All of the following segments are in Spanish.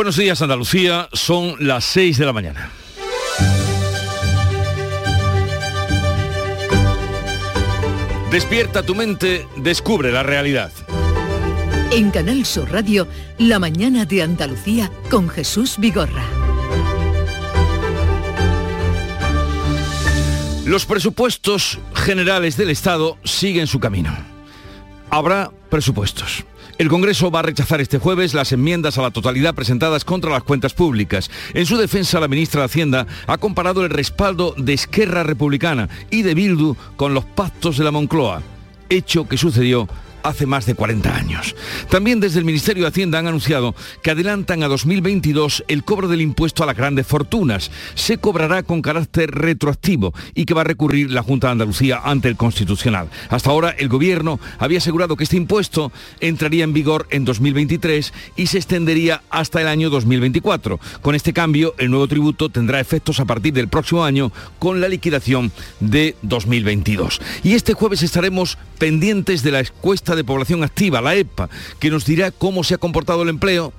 Buenos días Andalucía, son las 6 de la mañana. Despierta tu mente, descubre la realidad. En Canal Sur Radio, La mañana de Andalucía con Jesús Vigorra. Los presupuestos generales del Estado siguen su camino. Habrá presupuestos. El Congreso va a rechazar este jueves las enmiendas a la totalidad presentadas contra las cuentas públicas. En su defensa, la ministra de Hacienda ha comparado el respaldo de Esquerra Republicana y de Bildu con los pactos de la Moncloa, hecho que sucedió hace más de 40 años. También desde el Ministerio de Hacienda han anunciado que adelantan a 2022 el cobro del impuesto a las grandes fortunas. Se cobrará con carácter retroactivo y que va a recurrir la Junta de Andalucía ante el Constitucional. Hasta ahora el Gobierno había asegurado que este impuesto entraría en vigor en 2023 y se extendería hasta el año 2024. Con este cambio, el nuevo tributo tendrá efectos a partir del próximo año con la liquidación de 2022. Y este jueves estaremos pendientes de la encuesta de población activa, la EPA, que nos dirá cómo se ha comportado el empleo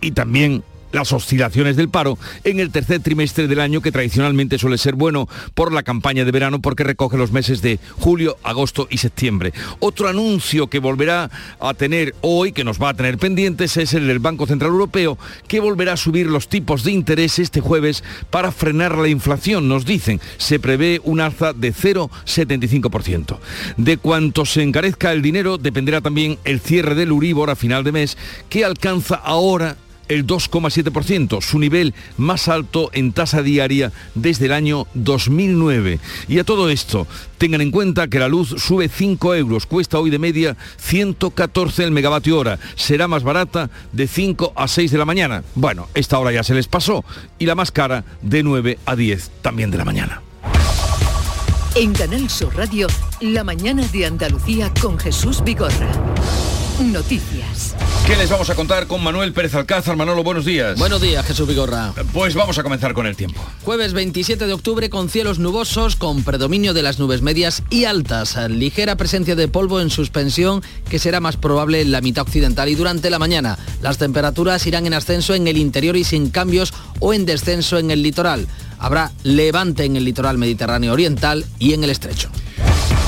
y también las oscilaciones del paro en el tercer trimestre del año que tradicionalmente suele ser bueno por la campaña de verano porque recoge los meses de julio, agosto y septiembre. Otro anuncio que volverá a tener hoy, que nos va a tener pendientes, es el del Banco Central Europeo, que volverá a subir los tipos de interés este jueves para frenar la inflación, nos dicen. Se prevé un alza de 0,75%. De cuanto se encarezca el dinero dependerá también el cierre del Uribor a final de mes, que alcanza ahora el 2,7%, su nivel más alto en tasa diaria desde el año 2009. Y a todo esto, tengan en cuenta que la luz sube 5 euros, cuesta hoy de media 114 el megavatio hora, será más barata de 5 a 6 de la mañana. Bueno, esta hora ya se les pasó y la más cara de 9 a 10 también de la mañana. En Canal Sur Radio, La mañana de Andalucía con Jesús Vigorra. Noticias. ¿Qué les vamos a contar con Manuel Pérez Alcázar? Manolo, buenos días. Buenos días, Jesús Vigorra. Pues vamos a comenzar con el tiempo. Jueves 27 de octubre con cielos nubosos, con predominio de las nubes medias y altas. Ligera presencia de polvo en suspensión que será más probable en la mitad occidental y durante la mañana. Las temperaturas irán en ascenso en el interior y sin cambios o en descenso en el litoral. Habrá levante en el litoral mediterráneo oriental y en el estrecho.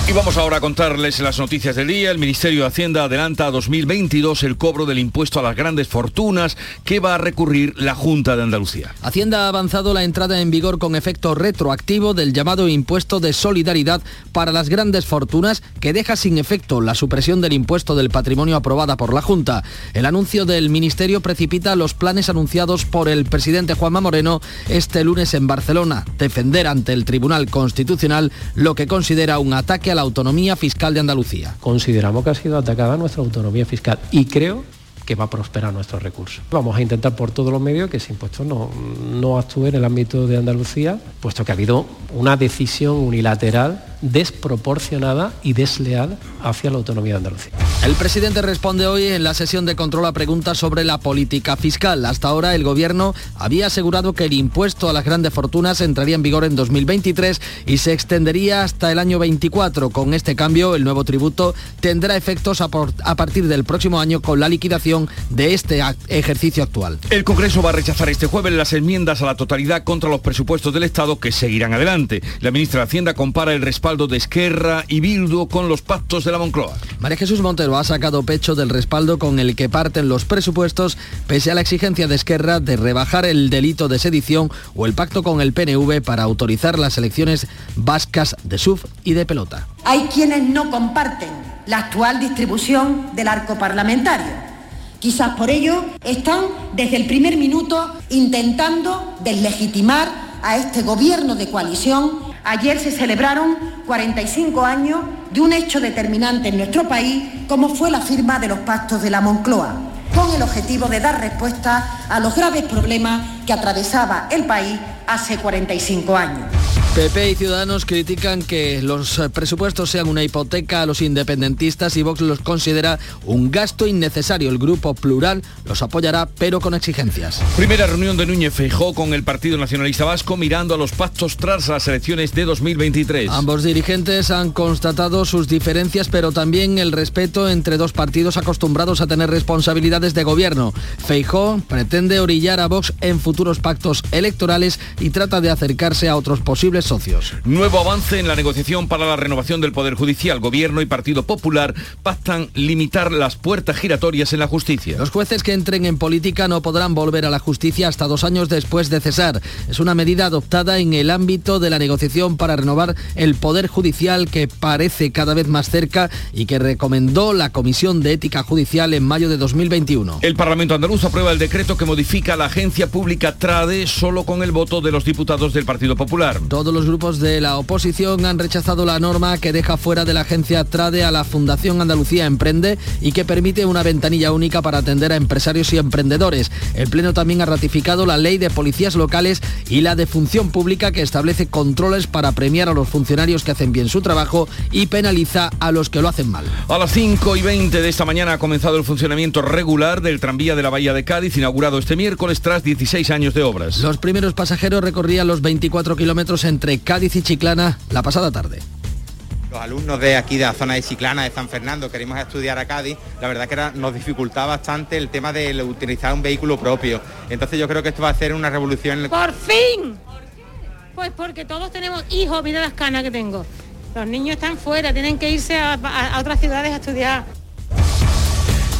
Y vamos ahora a contarles las noticias del día. El Ministerio de Hacienda adelanta a 2022 el cobro del impuesto a las grandes fortunas que va a recurrir la Junta de Andalucía. Hacienda ha avanzado la entrada en vigor con efecto retroactivo del llamado impuesto de solidaridad para las grandes fortunas que deja sin efecto la supresión del impuesto del patrimonio aprobada por la Junta. El anuncio del Ministerio precipita los planes anunciados por el presidente Juanma Moreno este lunes en Barcelona, defender ante el Tribunal Constitucional lo que considera un ataque a la autonomía fiscal de Andalucía. Consideramos que ha sido atacada nuestra autonomía fiscal y creo que va a prosperar nuestros recursos. Vamos a intentar por todos los medios que ese impuesto no, no actúe en el ámbito de Andalucía, puesto que ha habido una decisión unilateral desproporcionada y desleal hacia la autonomía de Andalucía. El presidente responde hoy en la sesión de control a preguntas sobre la política fiscal. Hasta ahora el gobierno había asegurado que el impuesto a las grandes fortunas entraría en vigor en 2023 y se extendería hasta el año 24. Con este cambio, el nuevo tributo tendrá efectos a, a partir del próximo año con la liquidación de este ejercicio actual. El Congreso va a rechazar este jueves las enmiendas a la totalidad contra los presupuestos del Estado que seguirán adelante. La ministra de Hacienda compara el respaldo de Esquerra y Bildu con los pactos de la Moncloa. María Jesús Montero ha sacado pecho del respaldo con el que parten los presupuestos pese a la exigencia de Esquerra de rebajar el delito de sedición o el pacto con el PNV para autorizar las elecciones vascas de SUF y de pelota. Hay quienes no comparten la actual distribución del arco parlamentario. Quizás por ello están desde el primer minuto intentando deslegitimar a este gobierno de coalición. Ayer se celebraron 45 años de un hecho determinante en nuestro país como fue la firma de los pactos de la Moncloa, con el objetivo de dar respuesta a los graves problemas que atravesaba el país hace 45 años. PP y Ciudadanos critican que los presupuestos sean una hipoteca a los independentistas y Vox los considera un gasto innecesario. El grupo plural los apoyará, pero con exigencias. Primera reunión de Núñez Feijó con el Partido Nacionalista Vasco mirando a los pactos tras las elecciones de 2023. Ambos dirigentes han constatado sus diferencias, pero también el respeto entre dos partidos acostumbrados a tener responsabilidades de gobierno. Feijó pretende orillar a Vox en futuros pactos electorales y trata de acercarse a otros posibles socios. Nuevo avance en la negociación para la renovación del Poder Judicial. Gobierno y Partido Popular pactan limitar las puertas giratorias en la justicia. Los jueces que entren en política no podrán volver a la justicia hasta dos años después de cesar. Es una medida adoptada en el ámbito de la negociación para renovar el Poder Judicial que parece cada vez más cerca y que recomendó la Comisión de Ética Judicial en mayo de 2021. El Parlamento andaluz aprueba el decreto que modifica la agencia pública TRADE solo con el voto de los diputados del Partido Popular. Todos los grupos de la oposición han rechazado la norma que deja fuera de la agencia TRADE a la Fundación Andalucía Emprende y que permite una ventanilla única para atender a empresarios y emprendedores. El Pleno también ha ratificado la ley de policías locales y la de función pública que establece controles para premiar a los funcionarios que hacen bien su trabajo y penaliza a los que lo hacen mal. A las 5 y 20 de esta mañana ha comenzado el funcionamiento regular del tranvía de la Bahía de Cádiz, inaugurado este miércoles tras 16 años de obras. Los primeros pasajeros recorrían los 24 kilómetros entre Cádiz y Chiclana la pasada tarde. Los alumnos de aquí de la zona de Chiclana, de San Fernando, queremos estudiar a Cádiz, la verdad que era, nos dificultaba bastante el tema de utilizar un vehículo propio. Entonces yo creo que esto va a ser una revolución. ¡Por fin! Pues porque todos tenemos hijos, mira las canas que tengo. Los niños están fuera, tienen que irse a, a- a otras ciudades a estudiar.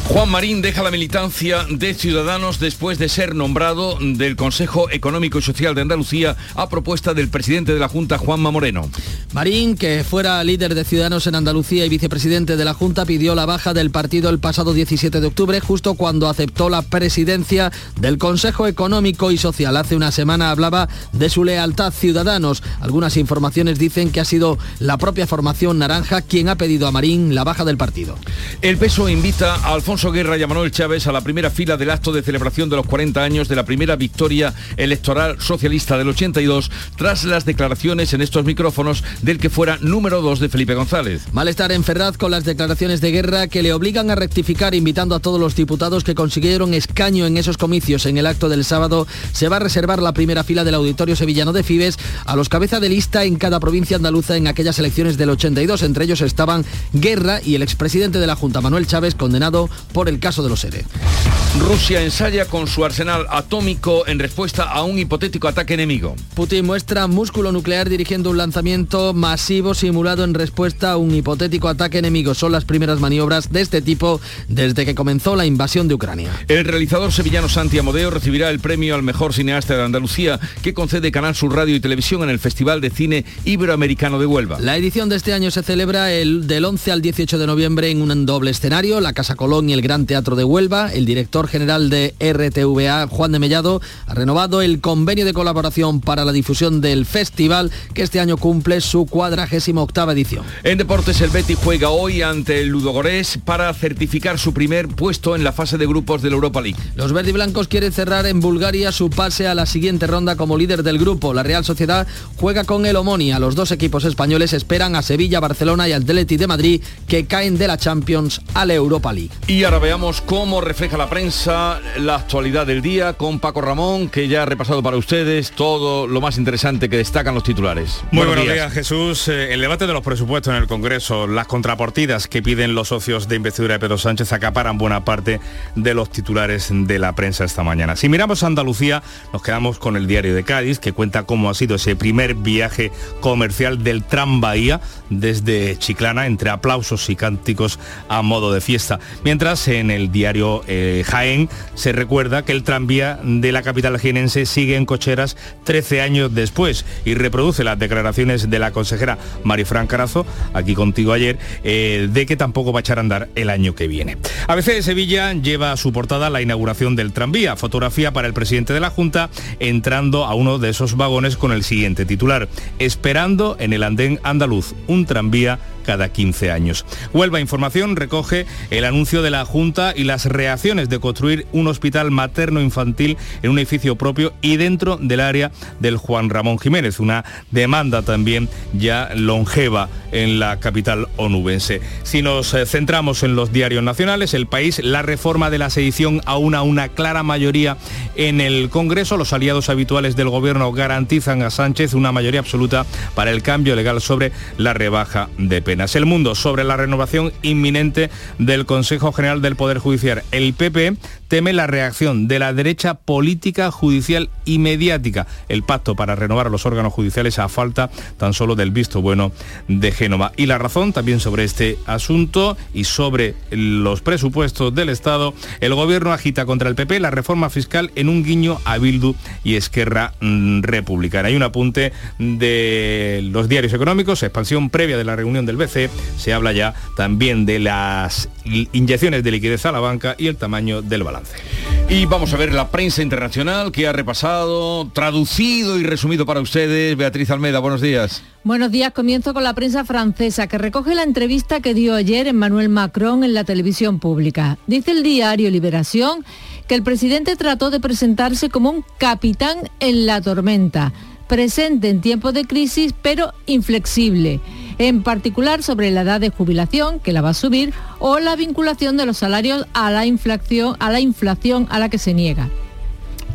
Juan Marín deja la militancia de Ciudadanos después de ser nombrado del Consejo Económico y Social de Andalucía a propuesta del presidente de la Junta, Juanma Moreno. Marín, que fuera líder de Ciudadanos en Andalucía y vicepresidente de la Junta, pidió la baja del partido el pasado 17 de octubre, justo cuando aceptó la presidencia del Consejo Económico y Social. Hace una semana hablaba de su lealtad Ciudadanos. Algunas informaciones dicen que ha sido la propia formación naranja quien ha pedido a Marín la baja del partido. El peso invita a Alfonso Guerra y a Manuel Chávez a la primera fila del acto de celebración de los 40 años de la primera victoria electoral socialista del 82 tras las declaraciones en estos micrófonos del que fuera número 2 de Felipe González. Malestar en Ferraz con las declaraciones de guerra que le obligan a rectificar invitando a todos los diputados que consiguieron escaño en esos comicios. En el acto del sábado se va a reservar la primera fila del auditorio sevillano de Fibes a los cabeza de lista en cada provincia andaluza en aquellas elecciones del 82. Entre ellos estaban Guerra y el expresidente de la Junta, Manuel Chávez, condenado por el caso de los ERE. Rusia ensaya con su arsenal atómico en respuesta a un hipotético ataque enemigo. Putin muestra músculo nuclear dirigiendo un lanzamiento masivo simulado en respuesta a un hipotético ataque enemigo. Son las primeras maniobras de este tipo desde que comenzó la invasión de Ucrania. El realizador sevillano Santi Amodeo recibirá el premio al mejor cineasta de Andalucía que concede Canal Sur Radio y Televisión en el Festival de Cine Iberoamericano de Huelva. La edición de este año se celebra el, del 11 al 18 de noviembre en un doble escenario, la Casa Colón y el Gran Teatro de Huelva. El director general de RTVA, Juan de Mellado, ha renovado el convenio de colaboración para la difusión del festival que este año cumple su cuadragésima octava edición. En deportes el Betis juega hoy ante el Ludogorés para certificar su primer puesto en la fase de grupos de la Europa League. Los verdiblancos quieren cerrar en Bulgaria su pase a la siguiente ronda como líder del grupo. La Real Sociedad juega con el Omonia. Los dos equipos españoles esperan a Sevilla, Barcelona y Atleti de Madrid que caen de la Champions a la Europa League. Y ahora veamos cómo refleja la prensa la actualidad del día con Paco Ramón, que ya ha repasado para ustedes todo lo más interesante que destacan los titulares. Muy buenos, días. Jesús. Eh, El debate de los presupuestos en el Congreso, las contrapartidas que piden los socios de investidura de Pedro Sánchez acaparan buena parte de los titulares de la prensa esta mañana. Si miramos a Andalucía, nos quedamos con el diario de Cádiz, que cuenta cómo ha sido ese primer viaje comercial del Tram Bahía desde Chiclana, entre aplausos y cánticos a modo de fiesta. Mientras en el diario eh, Jaén se recuerda que el tranvía de la capital jienense sigue en cocheras 13 años después y reproduce las declaraciones de la consejera Marifran Carazo, aquí contigo ayer, eh, de que tampoco va a echar a andar el año que viene. ABC de Sevilla lleva a su portada la inauguración del tranvía, fotografía para el presidente de la Junta entrando a uno de esos vagones con el siguiente titular, esperando en el andén andaluz, tranvía cada 15 años. Huelva Información recoge el anuncio de la Junta y las reacciones de construir un hospital materno-infantil en un edificio propio y dentro del área del Juan Ramón Jiménez, una demanda también ya longeva en la capital onubense. Si nos eh, centramos en los diarios nacionales, el país, la reforma de la sedición aúna una clara mayoría en el Congreso. Los aliados habituales del gobierno garantizan a Sánchez una mayoría absoluta para el cambio legal sobre la rebaja de El mundo sobre la renovación inminente del Consejo General del Poder Judicial. El PP teme la reacción de la derecha política, judicial y mediática. El pacto para renovar los órganos judiciales a falta tan solo del visto bueno de Génova. Y la razón también sobre este asunto y sobre los presupuestos del Estado, el gobierno agita contra el PP la reforma fiscal en un guiño a Bildu y Esquerra mm, Republicana. Hay un apunte de los diarios económicos, expansión previa de la reunión del BCE, se habla ya también de las inyecciones de liquidez a la banca y el tamaño del balance. Y vamos a ver la prensa internacional que ha repasado, traducido y resumido para ustedes. Beatriz Almeida, buenos días. Buenos días, comienzo con la prensa francesa que recoge la entrevista que dio ayer Emmanuel Macron en la televisión pública. Dice el diario Liberación que el presidente trató de presentarse como un capitán en la tormenta, presente en tiempos de crisis pero inflexible en particular sobre la edad de jubilación, que la va a subir, o la vinculación de los salarios a la inflación a la, inflación a la que se niega.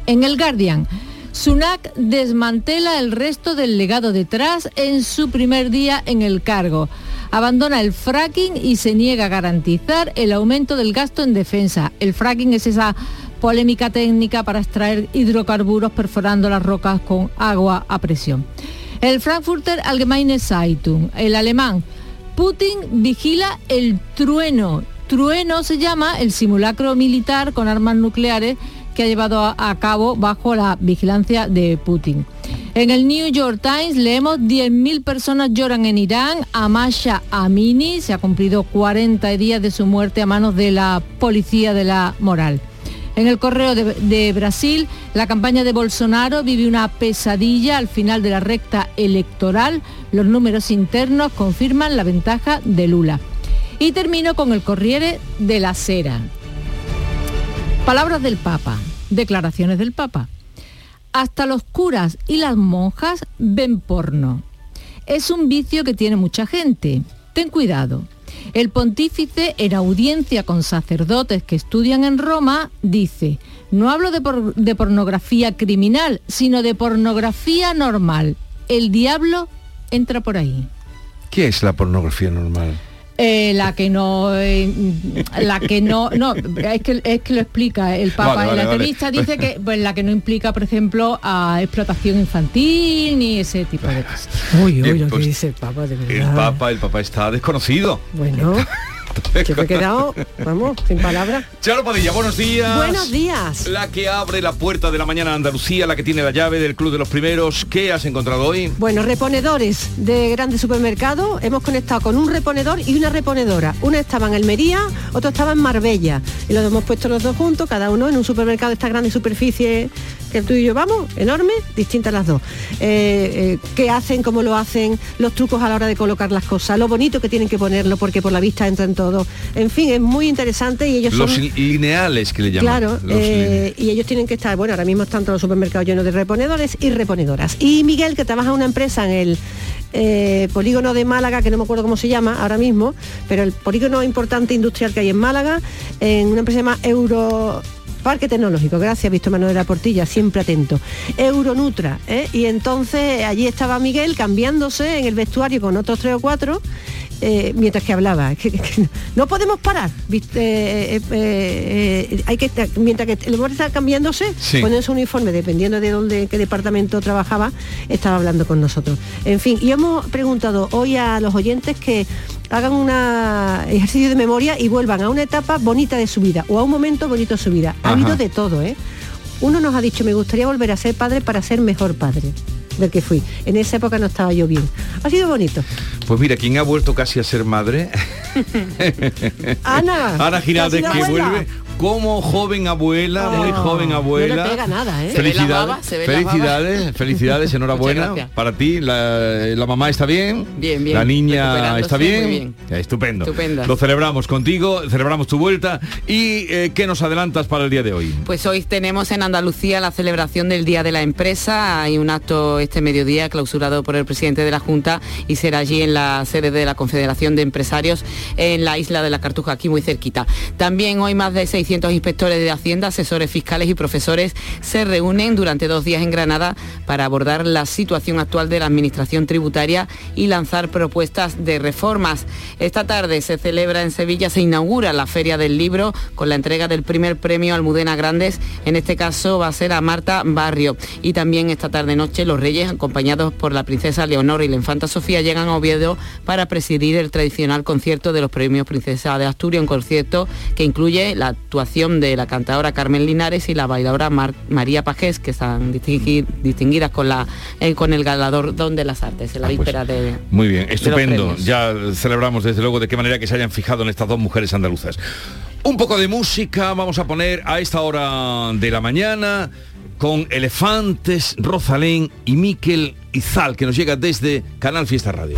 En el Guardian, Sunak desmantela el resto del legado detrás en su primer día en el cargo. Abandona el fracking y se niega a garantizar el aumento del gasto en defensa. El fracking es esa polémica técnica para extraer hidrocarburos perforando las rocas con agua a presión. El Frankfurter Allgemeine Zeitung, el alemán. Putin vigila el trueno. Trueno se llama el simulacro militar con armas nucleares que ha llevado a, cabo bajo la vigilancia de Putin. En el New York Times leemos 10.000 personas lloran en Irán. Amasha Amini se ha cumplido 40 días de su muerte a manos de la policía de la moral. En el correo de, Brasil, la campaña de Bolsonaro vive una pesadilla al final de la recta electoral. Los números internos confirman la ventaja de Lula. Y termino con el Corriere de la Sera. Palabras del Papa, declaraciones del Papa. Hasta los curas y las monjas ven porno. Es un vicio que tiene mucha gente. Ten cuidado. El pontífice, en audiencia con sacerdotes que estudian en Roma, dice, no hablo de, pornografía criminal, sino de pornografía normal. El diablo entra por ahí. ¿Qué es la pornografía normal? Eh, la que no eh, la que no no es que, es que lo explica el Papa. En la entrevista dice que pues la que no implica por ejemplo a explotación infantil ni ese tipo de cosas. Uy uy lo que pues, dice el Papa de verdad. El Papa el Papa está desconocido. Bueno Yo me he quedado, vamos, sin palabras. Charo Padilla, buenos días. Buenos días. La que abre la puerta de la mañana a Andalucía, la que tiene la llave del Club de los Primeros. ¿Qué has encontrado hoy? Bueno, reponedores de grandes supermercados. Hemos conectado con un reponedor y una reponedora. Una estaba en Almería, otro estaba en Marbella. Y los hemos puesto los dos juntos, cada uno en un supermercado de esta grande superficie que tú y yo vamos, enorme, distintas las dos. Eh, eh, ¿Qué hacen, cómo lo hacen, los trucos a la hora de colocar las cosas, lo bonito que tienen que ponerlo porque por la vista entran todo. En fin, es muy interesante y ellos los lineales que le llaman. Claro, eh, y ellos tienen que estar, bueno, ahora mismo están todos los supermercados llenos de reponedores y reponedoras. Y Miguel, que trabaja en una empresa en el polígono de Málaga, que no me acuerdo cómo se llama ahora mismo, pero el polígono importante industrial que hay en Málaga, en una empresa llama Euro Parque Tecnológico, gracias, visto Manuel de la Portilla, siempre atento. Euronutra, ¿eh? y entonces allí estaba Miguel cambiándose en el vestuario con otros tres o cuatro eh, mientras que hablaba. no podemos parar. Eh, eh, hay que mientras que el hombre está cambiándose, con su uniforme, dependiendo de dónde, qué departamento trabajaba, estaba hablando con nosotros. En fin, y hemos preguntado hoy a los oyentes que hagan un ejercicio de memoria y vuelvan a una etapa bonita de su vida o a un momento bonito de su vida. Ha habido de todo, ¿eh? Uno nos ha dicho, me gustaría volver a ser padre para ser mejor padre del que fui. En esa época no estaba yo bien. Ha sido bonito. Pues mira, quien ha vuelto casi a ser madre. Ana. Ana que vuelve como joven abuela, muy joven abuela. No le pega nada, ¿eh? Se ve la Felicidades, baba, se ve la felicidades, felicidades, enhorabuena para ti. La, la mamá está bien, Bien, bien, la niña está muy bien, bien. Estupendo. Estupenda. Lo celebramos contigo, celebramos tu vuelta y eh, ¿qué nos adelantas para el día de hoy? Pues hoy tenemos en Andalucía la celebración del Día de la Empresa. Hay un acto este mediodía clausurado por el presidente de la Junta y será allí en la sede de la Confederación de Empresarios en la isla de la Cartuja, aquí muy cerquita. También hoy más de 600 inspectores de Hacienda, asesores fiscales y profesores se reúnen durante dos días en Granada para abordar la situación actual de la Administración tributaria y lanzar propuestas de reformas. Esta tarde se celebra en Sevilla, se inaugura la Feria del Libro con la entrega del primer premio Almudena Grandes. En este caso va a ser a Marta Barrio. Y también esta tarde-noche los Reyes, acompañados por la princesa Leonor y la infanta Sofía, llegan a Oviedo para presidir el tradicional concierto de los premios Princesa de Asturias, un concierto que incluye la actuación de la cantadora Carmen Linares y la bailadora Mar- María Pajés, que están distingui- distinguidas con, la, eh, con el galardón de las artes en la Ah, pues, víspera de... Muy bien, estupendo. Ya celebramos desde luego de qué manera que se hayan fijado en estas dos mujeres andaluzas. Un poco de música vamos a poner a esta hora de la mañana con Elefantes, Rosalén y Miquel Izal, que nos llega desde Canal Fiesta Radio.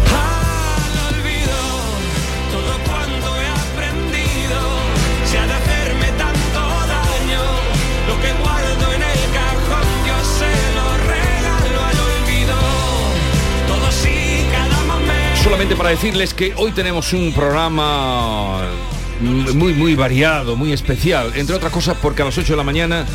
Para decirles que hoy tenemos un programa muy muy variado, muy especial, entre otras cosas porque a las 8 de la mañana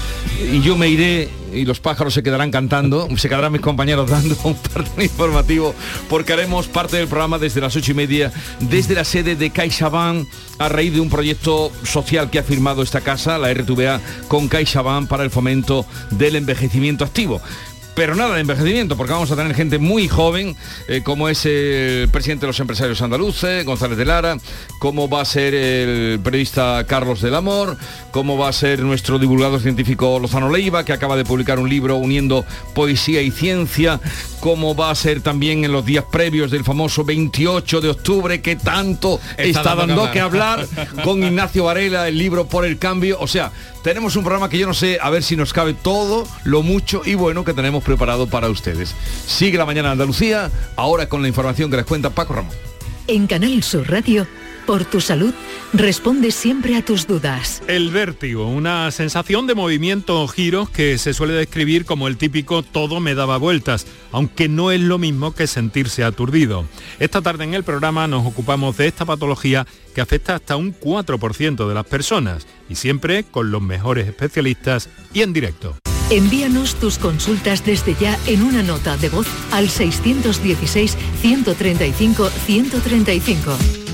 y yo me iré y los pájaros se quedarán cantando, se quedarán mis compañeros dando un parte informativo porque haremos parte del programa desde las ocho y media desde la sede de CaixaBank a raíz de un proyecto social que ha firmado esta casa, la RTVA, con CaixaBank para el fomento del envejecimiento activo pero nada de envejecimiento, porque vamos a tener gente muy joven, eh, como es el presidente de los empresarios andaluces, González de Lara, como va a ser el periodista Carlos del Amor, como va a ser nuestro divulgador científico Lozano Leiva, que acaba de publicar un libro uniendo poesía y ciencia, como va a ser también en los días previos del famoso 28 de octubre, que tanto está, Está dando dando que que hablar, con Ignacio Varela, el libro por el cambio. O sea, tenemos un programa que yo no sé a ver si nos cabe todo, lo mucho y bueno que tenemos preparado para ustedes. Sigue la mañana Andalucía, ahora con la información que les cuenta Paco Ramón. En Canal Sur Radio, por tu salud, responde siempre a tus dudas. El vértigo, una sensación de movimiento o giros que se suele describir como el típico todo me daba vueltas, aunque no es lo mismo que sentirse aturdido. Esta tarde en el programa nos ocupamos de esta patología que afecta hasta un 4% de las personas y siempre con los mejores especialistas y en directo. Envíanos tus consultas desde ya en una nota de voz al 616-135-135.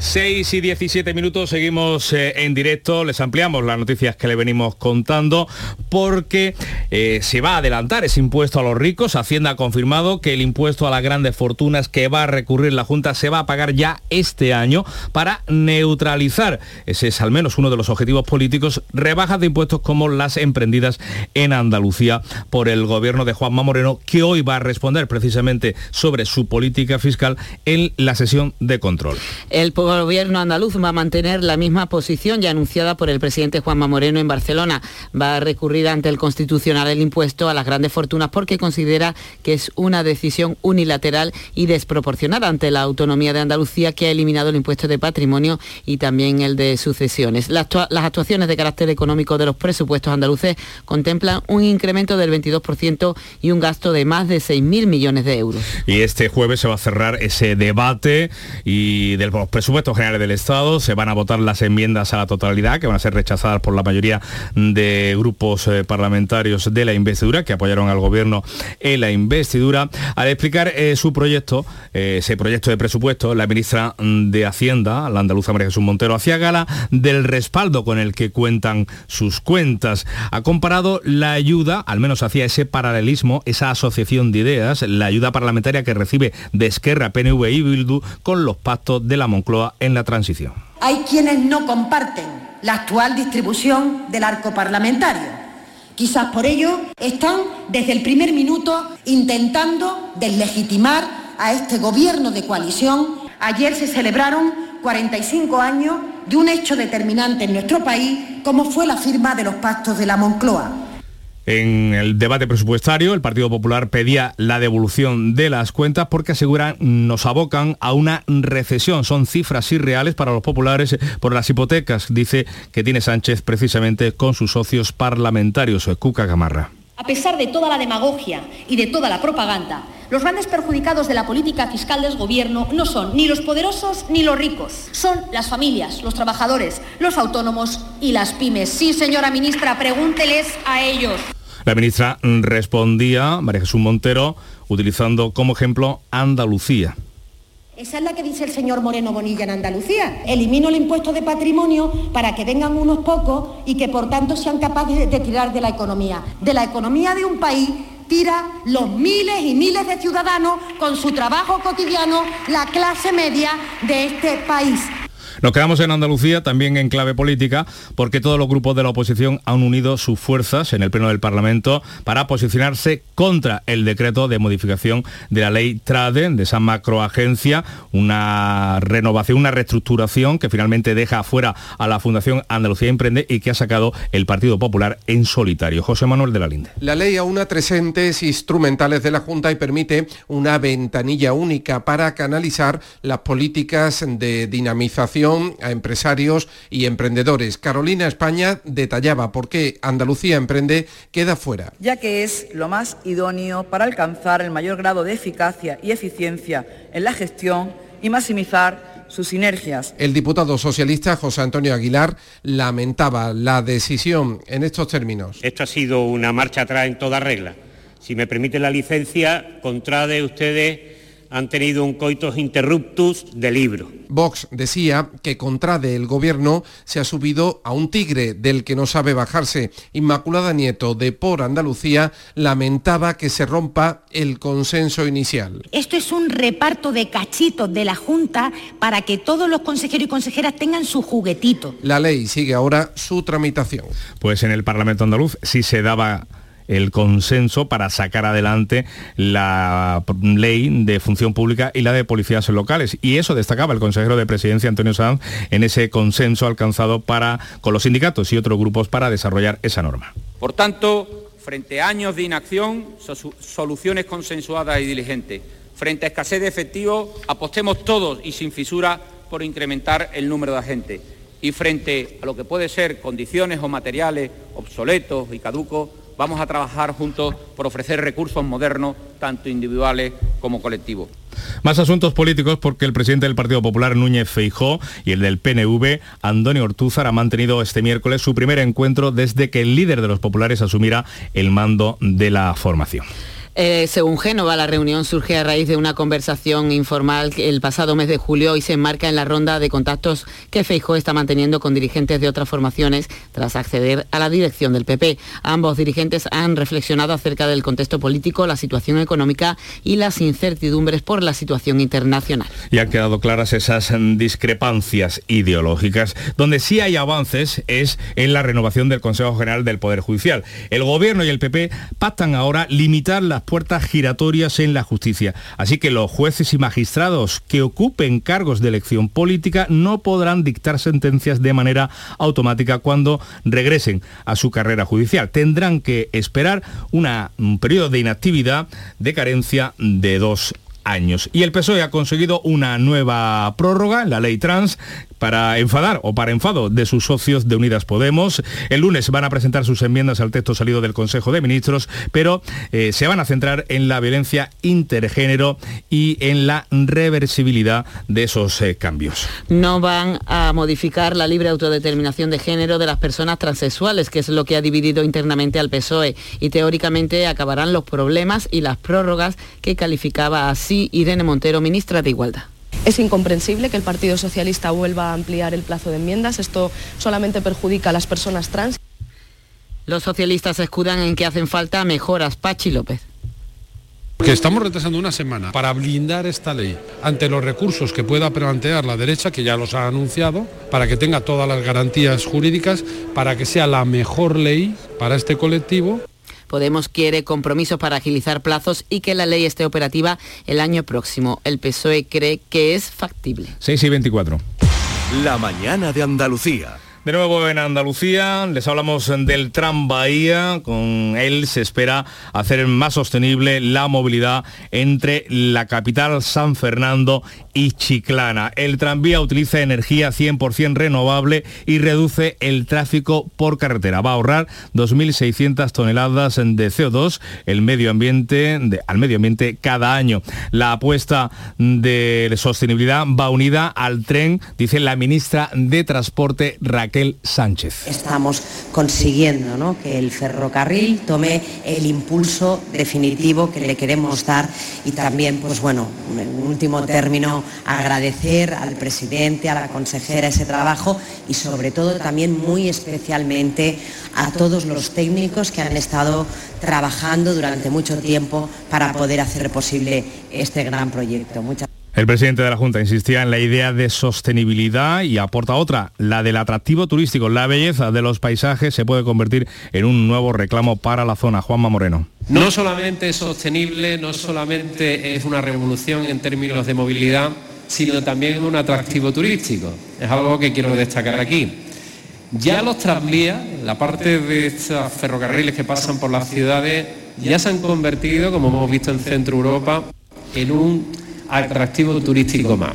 6 y 17 minutos, seguimos eh, en directo, les ampliamos las noticias que le venimos contando porque eh, se va a adelantar ese impuesto a los ricos. Hacienda ha confirmado que el impuesto a las grandes fortunas que va a recurrir la Junta se va a pagar ya este año para neutralizar, ese es al menos uno de los objetivos políticos, rebajas de impuestos como las emprendidas en Andalucía por el gobierno de Juanma Moreno, que hoy va a responder precisamente sobre su política fiscal en la sesión de control. Gobierno andaluz va a mantener la misma posición ya anunciada por el presidente Juanma Moreno en Barcelona. Va a recurrir ante el Constitucional el impuesto a las grandes fortunas porque considera que es una decisión unilateral y desproporcionada ante la autonomía de Andalucía que ha eliminado el impuesto de patrimonio y también el de sucesiones. Las, actuaciones de carácter económico de los presupuestos andaluces contemplan un incremento del 22% y un gasto de más de 6.000 millones de euros. Y este jueves se va a cerrar ese debate y de los presupuestos generales del Estado se van a votar las enmiendas a la totalidad que van a ser rechazadas por la mayoría de grupos eh, parlamentarios de la investidura que apoyaron al gobierno en la investidura. Al explicar eh, su proyecto, eh, ese proyecto de presupuesto, la ministra de Hacienda, la andaluza María Jesús Montero, hacía gala del respaldo con el que cuentan sus cuentas. Ha comparado la ayuda, al menos hacía ese paralelismo, esa asociación de ideas, la ayuda parlamentaria que recibe de Esquerra, PNV y Bildu con los pactos de la Moncloa en la transición. Hay quienes no comparten la actual distribución del arco parlamentario, Quizás por ello están desde el primer minuto intentando deslegitimar a este gobierno de coalición. Ayer se celebraron 45 años de un hecho determinante en nuestro país, como fue la firma de los pactos de la Moncloa. En el debate presupuestario, el Partido Popular pedía la devolución de las cuentas porque aseguran nos abocan a una recesión. Son cifras irreales para los populares por las hipotecas, dice que tiene Sánchez precisamente con sus socios parlamentarios, Cuca Gamarra. A pesar de toda la demagogia y de toda la propaganda, los grandes perjudicados de la política fiscal del gobierno no son ni los poderosos ni los ricos, son las familias, los trabajadores, los autónomos y las pymes. Sí, señora ministra, pregúnteles a ellos. La ministra respondía, María Jesús Montero, utilizando como ejemplo Andalucía. Esa es la que dice el señor Moreno Bonilla en Andalucía. Elimino el impuesto de patrimonio para que vengan unos pocos y que por tanto sean capaces de tirar de la economía. De la economía de un país tira los miles y miles de ciudadanos con su trabajo cotidiano, la clase media de este país. Nos quedamos en Andalucía, también en clave política, porque todos los grupos de la oposición han unido sus fuerzas en el Pleno del Parlamento para posicionarse contra el decreto de modificación de la ley TRADE, de esa macroagencia, una renovación, una reestructuración que finalmente deja afuera a la Fundación Andalucía Emprende y que ha sacado el Partido Popular en solitario. José Manuel de la Linde. La ley aúna tres entes instrumentales de la Junta y permite una ventanilla única para canalizar las políticas de dinamización a empresarios y emprendedores. Carolina España detallaba por qué Andalucía Emprende queda fuera. Ya que es lo más idóneo para alcanzar el mayor grado de eficacia y eficiencia en la gestión y maximizar sus sinergias. El diputado socialista José Antonio Aguilar lamentaba la decisión en estos términos. Esto ha sido una marcha atrás en toda regla. Si me permite la licencia, contrade ustedes han tenido un coitus interruptus de libro. Vox decía que Contrade el gobierno se ha subido a un tigre del que no sabe bajarse. Inmaculada Nieto de Por Andalucía lamentaba que se rompa el consenso inicial. Esto es un reparto de cachitos de la Junta para que todos los consejeros y consejeras tengan su juguetito. La ley sigue ahora su tramitación. Pues en el Parlamento andaluz sí se daba el consenso para sacar adelante la ley de función pública y la de policías locales. Y eso destacaba el consejero de presidencia Antonio Sanz en ese consenso alcanzado para, con los sindicatos y otros grupos para desarrollar esa norma. Por tanto, frente a años de inacción, soluciones consensuadas y diligentes. Frente a escasez de efectivos, apostemos todos y sin fisura por incrementar el número de agentes. Y frente a lo que puede ser condiciones o materiales obsoletos y caducos, vamos a trabajar juntos por ofrecer recursos modernos, tanto individuales como colectivos. Más asuntos políticos porque el presidente del Partido Popular, Núñez Feijó, y el del PNV, Antonio Ortúzar, ha mantenido este miércoles su primer encuentro desde que el líder de los populares asumiera el mando de la formación. Eh, según Génova, la reunión surge a raíz de una conversación informal el pasado mes de julio y se enmarca en la ronda de contactos que Feijó está manteniendo con dirigentes de otras formaciones tras acceder a la dirección del PP. Ambos dirigentes han reflexionado acerca del contexto político, la situación económica y las incertidumbres por la situación internacional. Y han quedado claras esas discrepancias ideológicas. Donde sí hay avances es en la renovación del Consejo General del Poder Judicial. El Gobierno y el PP pactan ahora limitar las puertas giratorias en la justicia. Así que los jueces y magistrados que ocupen cargos de elección política no podrán dictar sentencias de manera automática cuando regresen a su carrera judicial. Tendrán que esperar un periodo de inactividad de carencia de dos años. Y el PSOE ha conseguido una nueva prórroga la ley trans para enfadar o para enfado de sus socios de Unidas Podemos. El lunes van a presentar sus enmiendas al texto salido del Consejo de Ministros, pero eh, se van a centrar en la violencia intergénero y en la reversibilidad de esos eh, cambios. No van a modificar la libre autodeterminación de género de las personas transexuales, que es lo que ha dividido internamente al PSOE, y teóricamente acabarán los problemas y las prórrogas que calificaba así Irene Montero, ministra de Igualdad. Es incomprensible que el Partido Socialista vuelva a ampliar el plazo de enmiendas. Esto solamente perjudica a las personas trans. Los socialistas escudan en que hacen falta mejoras. Pachi López. Que estamos retrasando una semana para blindar esta ley ante los recursos que pueda plantear la derecha, que ya los ha anunciado, para que tenga todas las garantías jurídicas, para que sea la mejor ley para este colectivo. Podemos quiere compromisos para agilizar plazos y que la ley esté operativa el año próximo. El PSOE cree que es factible. 6 y 24. La mañana de Andalucía. De nuevo en Andalucía, les hablamos del tram Bahía. Con él se espera hacer más sostenible la movilidad entre la capital San Fernando y Chiclana. El tranvía utiliza energía 100% renovable y reduce el tráfico por carretera. Va a ahorrar 2.600 toneladas de CO2 el medio ambiente, de- al medio ambiente cada año. La apuesta de sostenibilidad va unida al tren, dice la ministra de Transporte Raquel Sánchez. Estamos consiguiendo que el ferrocarril tome el impulso definitivo que le queremos dar y también, pues bueno, en último término, agradecer al presidente, a la consejera ese trabajo y sobre todo también muy especialmente a todos los técnicos que han estado trabajando durante mucho tiempo para poder hacer posible este gran proyecto. Muchas El presidente de la Junta insistía en la idea de sostenibilidad y aporta otra, la del atractivo turístico. La belleza de los paisajes se puede convertir en un nuevo reclamo para la zona. Juanma Moreno. No solamente es sostenible, no solamente es una revolución en términos de movilidad, sino también un atractivo turístico. Es algo que quiero destacar aquí. Ya los tranvías, la parte de estos ferrocarriles que pasan por las ciudades, ya se han convertido, como hemos visto en Centro Europa, en un atractivo turístico más.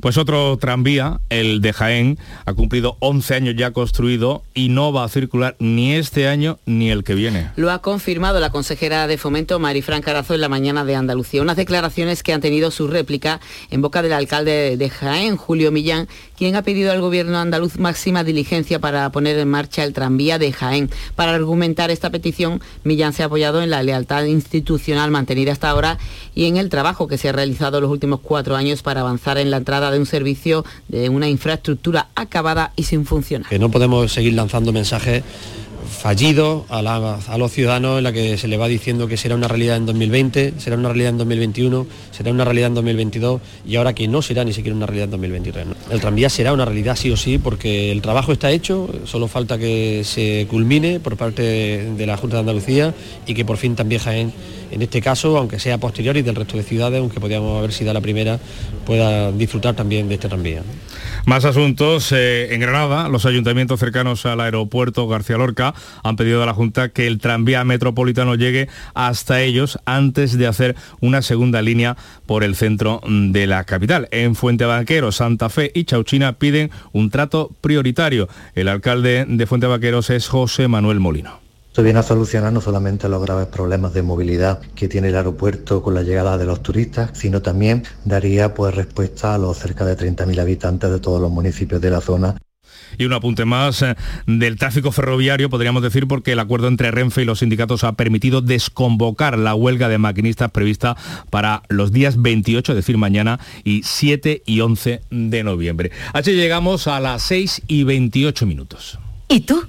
Pues otro tranvía, el de Jaén, ha cumplido 11 años ya construido y no va a circular ni este año ni el que viene. Lo ha confirmado la consejera de Fomento, Marifran Carazo, en la mañana de Andalucía. Unas declaraciones que han tenido su réplica en boca del alcalde de Jaén, Julio Millán, quien ha pedido al gobierno andaluz máxima diligencia para poner en marcha el tranvía de Jaén. Para argumentar esta petición, Millán se ha apoyado en la lealtad institucional mantenida hasta ahora y en el trabajo que se ha realizado los últimos cuatro años para avanzar en la entrada de un servicio de una infraestructura acabada y sin funcionar. que no podemos seguir lanzando mensajes fallidos a, los ciudadanos en la que se le va diciendo que será una realidad en 2020, será una realidad en 2021, será una realidad en 2022 y ahora que no será ni siquiera una realidad en 2023. ¿no? El tranvía será una realidad sí o sí porque el trabajo está hecho, solo falta que se culmine por parte de, la Junta de Andalucía y que por fin también Jaén, en este caso, aunque sea posterior y del resto de ciudades, aunque podríamos haber sido la primera, pueda disfrutar también de este tranvía. Más asuntos. eh, en Granada, los ayuntamientos cercanos al aeropuerto García Lorca han pedido a la Junta que el tranvía metropolitano llegue hasta ellos antes de hacer una segunda línea por el centro de la capital. En Fuentevaqueros, Santa Fe y Chauchina piden un trato prioritario. El alcalde de Fuentevaqueros es José Manuel Molino. Esto viene a solucionar no solamente los graves problemas de movilidad que tiene el aeropuerto con la llegada de los turistas, sino también daría pues respuesta a los cerca de 30.000 habitantes de todos los municipios de la zona Y un apunte más eh, del tráfico ferroviario, podríamos decir, porque el acuerdo entre Renfe y los sindicatos ha permitido desconvocar la huelga de maquinistas prevista para los días 28, es decir, mañana, y 7 y 11 de noviembre. Así llegamos a las 6 y 28 minutos. ¿Y tú?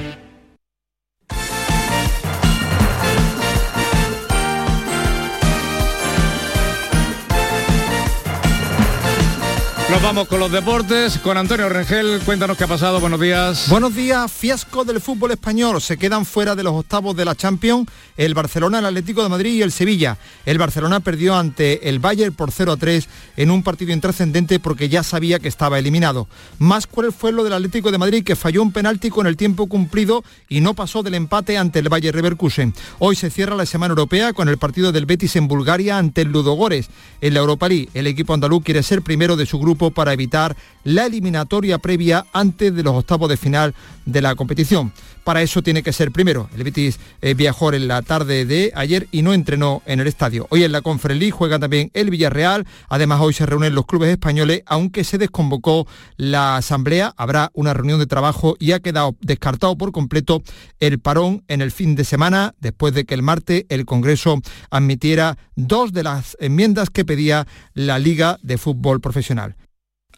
Nos vamos con los deportes, con Antonio Rengel. Cuéntanos qué ha pasado. Buenos días. Buenos días, fiasco del fútbol español. Se quedan fuera de los octavos de la Champions el Barcelona, el Atlético de Madrid y el Sevilla. El Barcelona perdió ante el Bayern por 0 a 3 en un partido intrascendente porque ya sabía que estaba eliminado. Más cruel fue lo del Atlético de Madrid que falló un penalti con el tiempo cumplido y no pasó del empate ante el Bayern Leverkusen. Hoy se cierra la semana europea con el partido del Betis en Bulgaria ante el Ludogores. En la Europa League, el equipo andaluz quiere ser primero de su grupo para evitar la eliminatoria previa antes de los octavos de final de la competición. Para eso tiene que ser primero. El Betis eh, viajó en la tarde de ayer y no entrenó en el estadio. Hoy en la Conference juega también el Villarreal. Además hoy se reúnen los clubes españoles, aunque se desconvocó la asamblea. Habrá una reunión de trabajo y ha quedado descartado por completo el parón en el fin de semana, después de que el martes el Congreso admitiera dos de las enmiendas que pedía la Liga de Fútbol Profesional.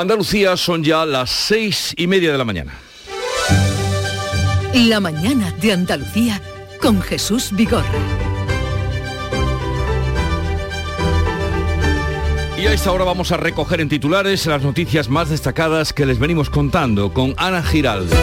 Andalucía son ya las seis y media de la mañana. La mañana de Andalucía con Jesús Vigorra. Y a esta hora vamos a recoger en titulares las noticias más destacadas que les venimos contando con Ana Giraldo.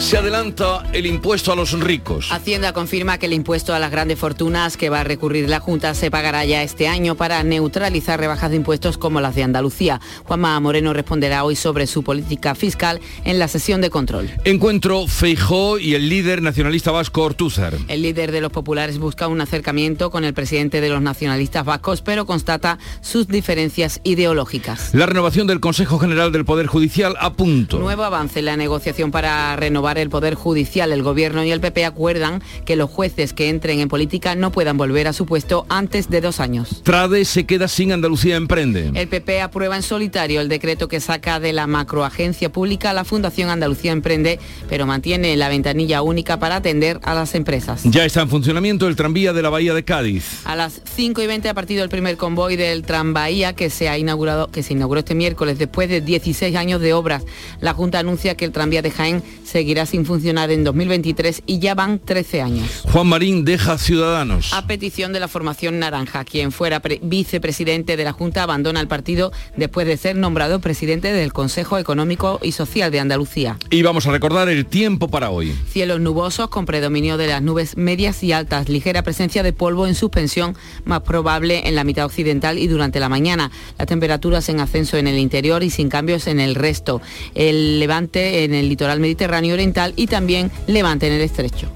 Se adelanta el impuesto a los ricos. Hacienda confirma que el impuesto a las grandes fortunas que va a recurrir la Junta se pagará ya este año para neutralizar rebajas de impuestos como las de Andalucía. Juanma Moreno responderá hoy sobre su política fiscal en la sesión de control. Encuentro Feijó y el líder nacionalista vasco Ortúzar. El líder de los populares busca un acercamiento con el presidente de los nacionalistas vascos, pero constata sus diferencias ideológicas. La renovación del Consejo General del Poder Judicial a punto. Nuevo avance en la negociación para renovar el Poder Judicial, el Gobierno y el PP acuerdan que los jueces que entren en política no puedan volver a su puesto antes de dos años. Trade se queda sin Andalucía Emprende. El PP aprueba en solitario el decreto que saca de la macroagencia pública la Fundación Andalucía Emprende, pero mantiene la ventanilla única para atender a las empresas. Ya está en funcionamiento el tranvía de la Bahía de Cádiz. A las 5 y 20 ha partido el primer convoy del tranvía que se ha inaugurado, que se inauguró este miércoles después de 16 años de obras. La Junta anuncia que el tranvía de Jaén seguirá sin funcionar en 2023 y ya van 13 años. Juan Marín deja Ciudadanos. A petición de la formación naranja, quien fuera vicepresidente de la Junta abandona el partido después de ser nombrado presidente del Consejo Económico y Social de Andalucía. Y vamos a recordar el tiempo para hoy. Cielos nubosos con predominio de las nubes medias y altas, ligera presencia de polvo en suspensión, más probable en la mitad occidental y durante la mañana. Las temperaturas en ascenso en el interior y sin cambios en el resto. El levante en el litoral mediterráneo y también levante en el estrecho.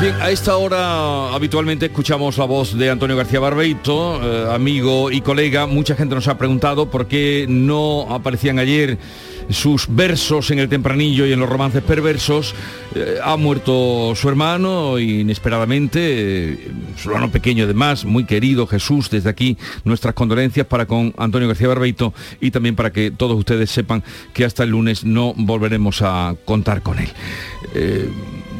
Bien, a esta hora habitualmente escuchamos la voz de Antonio García Barbeito, eh, amigo y colega. Mucha gente nos ha preguntado por qué no aparecían ayer sus versos en el tempranillo y en los romances perversos. Eh, ha muerto su hermano inesperadamente, eh, su hermano pequeño además, muy querido Jesús. Desde aquí nuestras condolencias para con Antonio García Barbeito y también para que todos ustedes sepan que hasta el lunes no volveremos a contar con él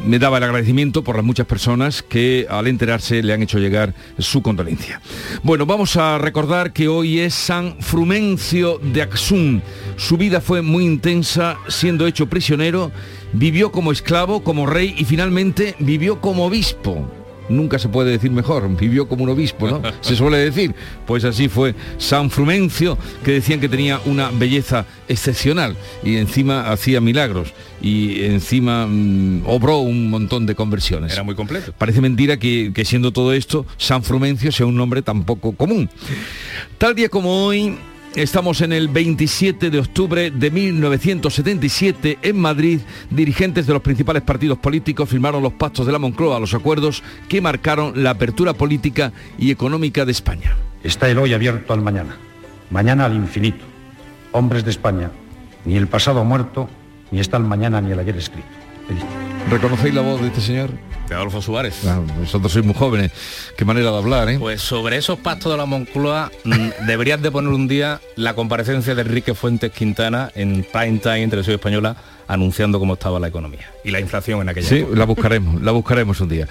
me daba el agradecimiento por las muchas personas que al enterarse le han hecho llegar su condolencia. Bueno, vamos a recordar que hoy es San Frumencio de Axum. Su vida fue muy intensa, siendo hecho prisionero, vivió como esclavo, como rey y finalmente vivió como obispo nunca se puede decir mejor, vivió como un obispo, ¿no? Se suele decir. Pues así fue San Frumencio, que decían que tenía una belleza excepcional y encima hacía milagros y encima mm, obró un montón de conversiones. Era muy completo. Parece mentira que, que siendo todo esto, San Frumencio sea un nombre tan poco común. Tal día como hoy, Estamos en el 27 de octubre de 1977 en Madrid. Dirigentes de los principales partidos políticos firmaron los pactos de la Moncloa, los acuerdos que marcaron la apertura política y económica de España. Está el hoy abierto al mañana, mañana al infinito. Hombres de España, ni el pasado muerto, ni está el mañana ni el ayer escrito. ¿Reconocéis la voz de este señor? De Adolfo Suárez. vosotros sois muy jóvenes. Qué manera de hablar, ¿eh? Pues sobre esos pactos de la Moncloa mm, deberías de poner un día la comparecencia de Enrique Fuentes Quintana en prime time en televisión española anunciando cómo estaba la economía y la inflación en aquella Sí, época. la buscaremos, la buscaremos un día.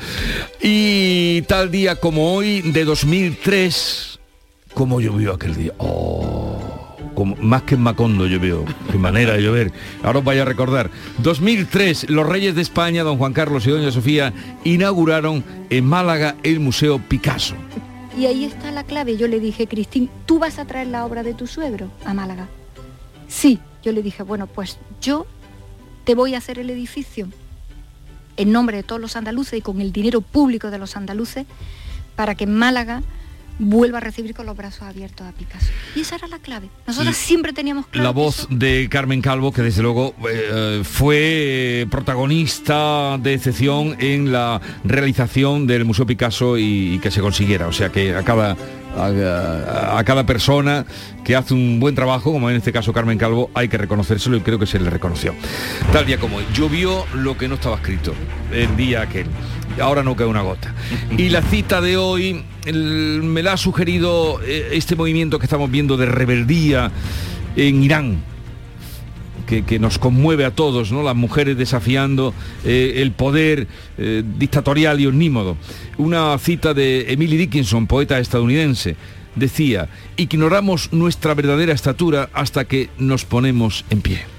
Y tal día como hoy, de 2003, ¿cómo llovió aquel día? Oh, más que en Macondo llovió, qué manera de llover. Ahora os vaya a recordar. 2003, los reyes de España, don Juan Carlos y doña Sofía, inauguraron en Málaga el Museo Picasso. Y ahí está la clave. Yo le dije, Cristín, ¿tú vas a traer la obra de tu suegro a Málaga? Sí. Yo le dije, bueno, pues yo te voy a hacer el edificio en nombre de todos los andaluces y con el dinero público de los andaluces para que Málaga vuelva a recibir con los brazos abiertos a Picasso. Y esa era la clave. Nosotros siempre teníamos claro La voz de Carmen Calvo, que desde luego eh, fue protagonista de excepción en la realización del Museo Picasso y, y que se consiguiera. O sea que a cada, a, a cada persona que hace un buen trabajo, como en este caso Carmen Calvo, hay que reconocérselo y creo que se le reconoció. Tal día como hoy, llovió lo que no estaba escrito el día aquel. Ahora no cae una gota. Y la cita de hoy me la ha sugerido eh, este movimiento que estamos viendo de rebeldía en Irán. Que, que nos conmueve a todos, ¿no? Las mujeres desafiando eh, el poder eh, dictatorial y omnímodo. Una cita de Emily Dickinson, poeta estadounidense, decía, ignoramos nuestra verdadera estatura hasta que nos ponemos en pie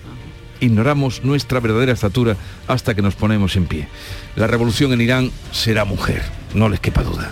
ignoramos nuestra verdadera estatura hasta que nos ponemos en pie. La revolución en Irán será mujer, no les quepa duda.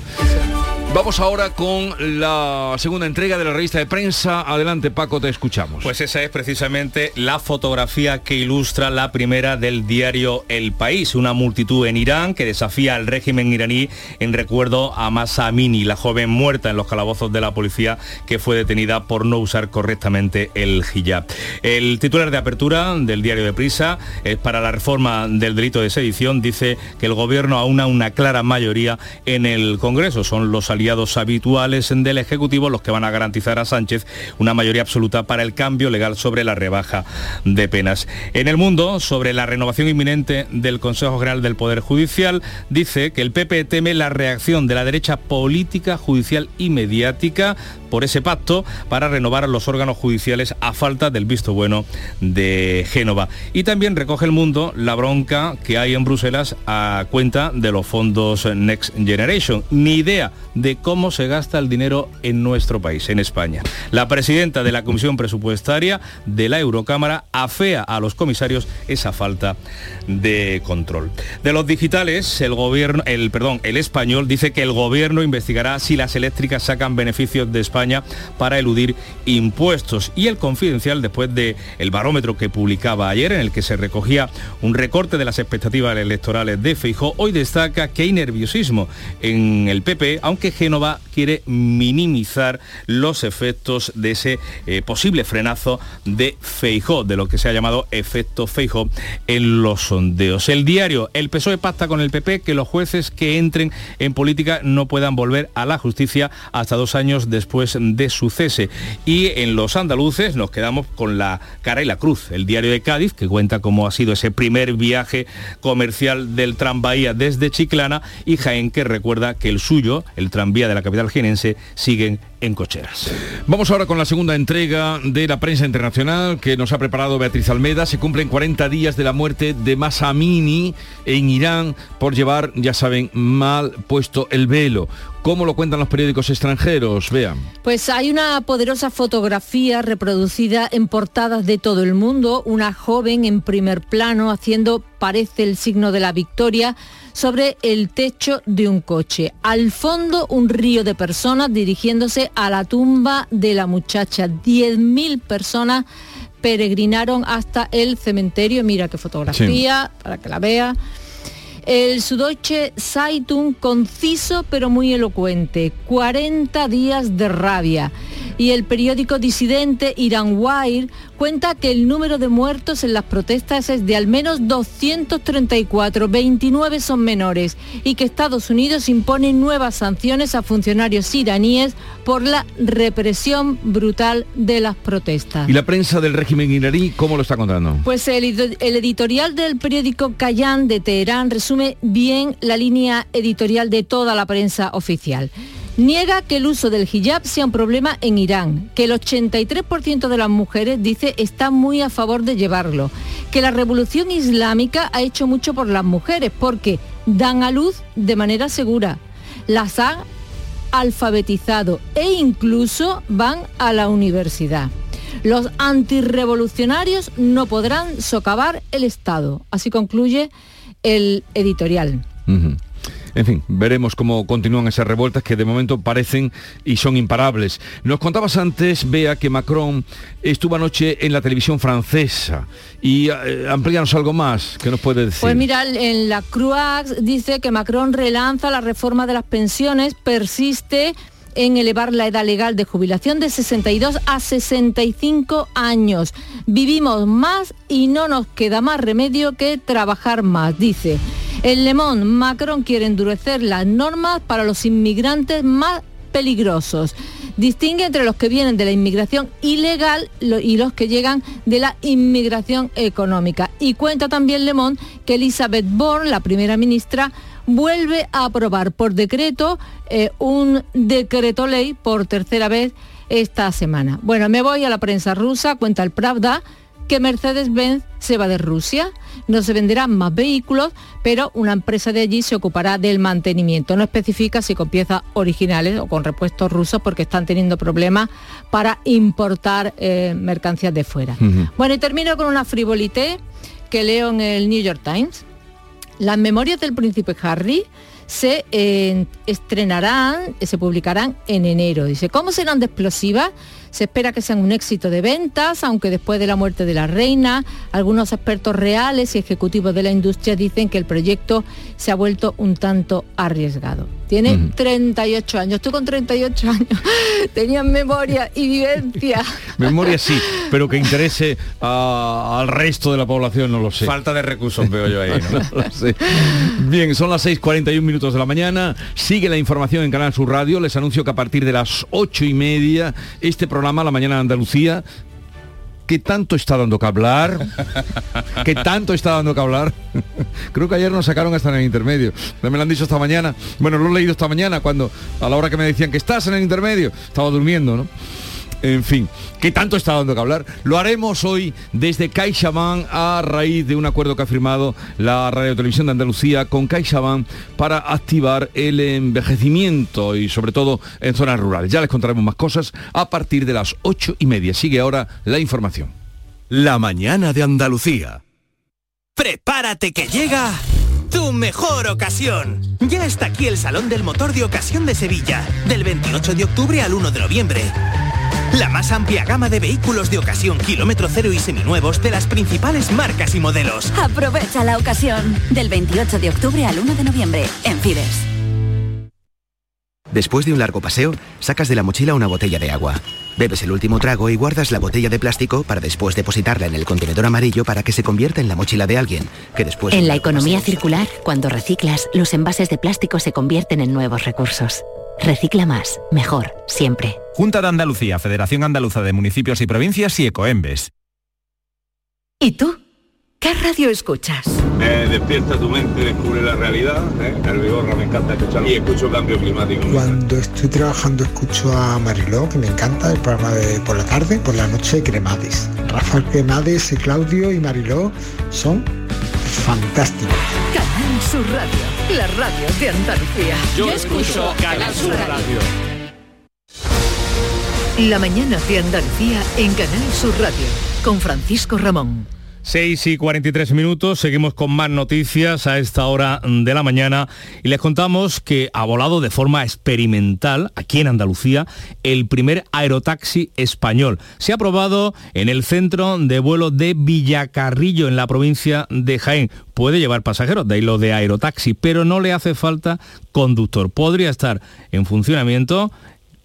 Vamos ahora con la segunda entrega de la revista de prensa. Adelante Paco, te escuchamos. Pues esa es precisamente la fotografía que ilustra la primera del diario El País, una multitud en Irán que desafía al régimen iraní en recuerdo a Masa Amini, la joven muerta en los calabozos de la policía que fue detenida por no usar correctamente el hijab. El titular de apertura del diario de Prisa es para la reforma del delito de sedición, dice que el gobierno aúna una clara mayoría en el Congreso. Son los habituales del Ejecutivo los que van a garantizar a Sánchez una mayoría absoluta para el cambio legal sobre la rebaja de penas. En el mundo, sobre la renovación inminente del Consejo General del Poder Judicial, dice que el PP teme la reacción de la derecha política, judicial y mediática por ese pacto para renovar los órganos judiciales a falta del visto bueno de Génova. Y también recoge el mundo la bronca que hay en Bruselas a cuenta de los fondos Next Generation. Ni idea de cómo se gasta el dinero en nuestro país, en España. La presidenta de la Comisión Presupuestaria de la Eurocámara afea a los comisarios esa falta de control. De los digitales, el gobierno, el perdón, el español dice que el gobierno investigará si las eléctricas sacan beneficios de España para eludir impuestos y el confidencial después de el barómetro que publicaba ayer en el que se recogía un recorte de las expectativas electorales de Feijó, hoy destaca que hay nerviosismo en el PP, aunque Génova quiere minimizar los efectos de ese eh, posible frenazo de Feijó, de lo que se ha llamado efecto Feijó en los sondeos. El diario El PSOE pacta con el PP que los jueces que entren en política no puedan volver a la justicia hasta dos años después de su cese. Y en los andaluces nos quedamos con la cara y la cruz. El diario de Cádiz, que cuenta cómo ha sido ese primer viaje comercial del tranvía desde Chiclana, y Jaén, que recuerda que el suyo, el tranvía de la capital jienense, siguen en cocheras. Vamos ahora con la segunda entrega de la prensa internacional que nos ha preparado Beatriz Almeda. Se cumplen 40 días de la muerte de Masa Amini en Irán por llevar, ya saben, mal puesto el velo. ¿Cómo lo cuentan los periódicos extranjeros? Vean. Pues hay una poderosa fotografía reproducida en portadas de todo el mundo, una joven en primer plano haciendo, parece, el signo de la victoria sobre el techo de un coche. Al fondo un río de personas dirigiéndose a la tumba de la muchacha. 10.000 personas peregrinaron hasta el cementerio. Mira qué fotografía, para que la vea. El Süddeutsche Zeitung, conciso pero muy elocuente, 40 días de rabia. Y el periódico disidente Iran Wire cuenta que el número de muertos en las protestas es de al menos 234, 29 son menores, y que Estados Unidos impone nuevas sanciones a funcionarios iraníes por la represión brutal de las protestas. ¿Y la prensa del régimen iraní cómo lo está contando? Pues el, el, editorial del periódico Kayan de Teherán resume bien la línea editorial de toda la prensa oficial. Niega que el uso del hijab sea un problema en Irán, que el 83% de las mujeres dice está muy a favor de llevarlo, que la revolución islámica ha hecho mucho por las mujeres porque dan a luz de manera segura, las han alfabetizado e incluso van a la universidad. Los antirrevolucionarios no podrán socavar el Estado. Así concluye el editorial. En fin, veremos cómo continúan esas revueltas que de momento parecen y son imparables. Nos contabas antes, Bea, que Macron estuvo anoche en la televisión francesa y eh, amplíanos algo más, ¿qué nos puede decir? Pues mira, en la Croix dice que Macron relanza la reforma de las pensiones, persiste en elevar la edad legal de jubilación de 62 a 65 años. Vivimos más y no nos queda más remedio que trabajar más, dice. En Le Monde, Macron quiere endurecer las normas para los inmigrantes más peligrosos. Distingue entre los que vienen de la inmigración ilegal y los que llegan de la inmigración económica. Y cuenta también Le Monde que Elizabeth Borne, la primera ministra, vuelve a aprobar por decreto eh, un decreto ley por tercera vez esta semana. Bueno, me voy a la prensa rusa, cuenta el Pravda, que Mercedes-Benz se va de Rusia. No se venderán más vehículos, pero una empresa de allí se ocupará del mantenimiento. No especifica si con piezas originales o con repuestos rusos porque están teniendo problemas para importar eh, mercancías de fuera. Bueno, y termino con una frivolité que leo en el New York Times. Las memorias del príncipe Harry se eh, estrenarán, se publicarán en enero. Dice, ¿cómo serán de explosivas? Se espera que sean un éxito de ventas, aunque después de la muerte de la reina, algunos expertos reales y ejecutivos de la industria dicen que el proyecto se ha vuelto un tanto arriesgado. Tiene 38 años. Tú con 38 años tenías memoria y vivencia. memoria sí, pero que interese al resto de la población no lo sé. Falta de recursos veo yo ahí. ¿no? sé. Bien, son las 6.41 minutos de la mañana. Sigue la información en Canal Sur Radio. Les anuncio que a partir de las 8 y media este programa La Mañana de Andalucía ¿Qué tanto está dando que hablar? ¿Qué tanto está dando que hablar? Creo que ayer nos sacaron hasta en el intermedio. Me lo han dicho esta mañana. Bueno, lo he leído esta mañana cuando a la hora que me decían que estás en el intermedio. Estaba durmiendo, ¿no? En fin, ¿qué tanto está dando que hablar? Lo haremos hoy desde CaixaBank a raíz de un acuerdo que ha firmado la Radio Televisión de Andalucía con CaixaBank para activar el envejecimiento y sobre todo en zonas rurales. Ya les contaremos más cosas a partir de las ocho y media. Sigue ahora la información. La mañana de Andalucía. Prepárate que llega tu mejor ocasión. Ya está aquí el Salón del Motor de Ocasión de Sevilla, del 28 de octubre al 1 de noviembre. La más amplia gama de vehículos de ocasión kilómetro cero y seminuevos de las principales marcas y modelos. Aprovecha la ocasión del 28 de octubre al 1 de noviembre en Fides. Después de un largo paseo, sacas de la mochila una botella de agua. Bebes el último trago y guardas la botella de plástico para después depositarla en el contenedor amarillo para que se convierta en la mochila de alguien, que después... En la economía circular, cuando reciclas, los envases de plástico se convierten en nuevos recursos. Recicla más, mejor, siempre. Junta de Andalucía, Federación Andaluza de Municipios y Provincias y Ecoembes. ¿Y tú? ¿Qué radio escuchas? Despierta tu mente, descubre la realidad. ¿eh? El vigorra me encanta escuchar y escucho cambio climático. Cuando estoy trabajando escucho a Mariló, que me encanta, el programa de por la tarde, por la noche Cremades. Rafael Cremades, Claudio y Mariló son fantásticos. Canal Sur Radio, la radio de Andalucía. Yo, escucho Canal Sur Radio. La mañana de Andalucía en Canal Sur Radio con Francisco Ramón. 6 y 43 minutos, seguimos con más noticias a esta hora de la mañana y les contamos que ha volado de forma experimental aquí en Andalucía el primer aerotaxi español. Se ha probado en el centro de vuelo de Villacarrillo en la provincia de Jaén. Puede llevar pasajeros, de ahí lo de aerotaxi, pero no le hace falta conductor. Podría estar en funcionamiento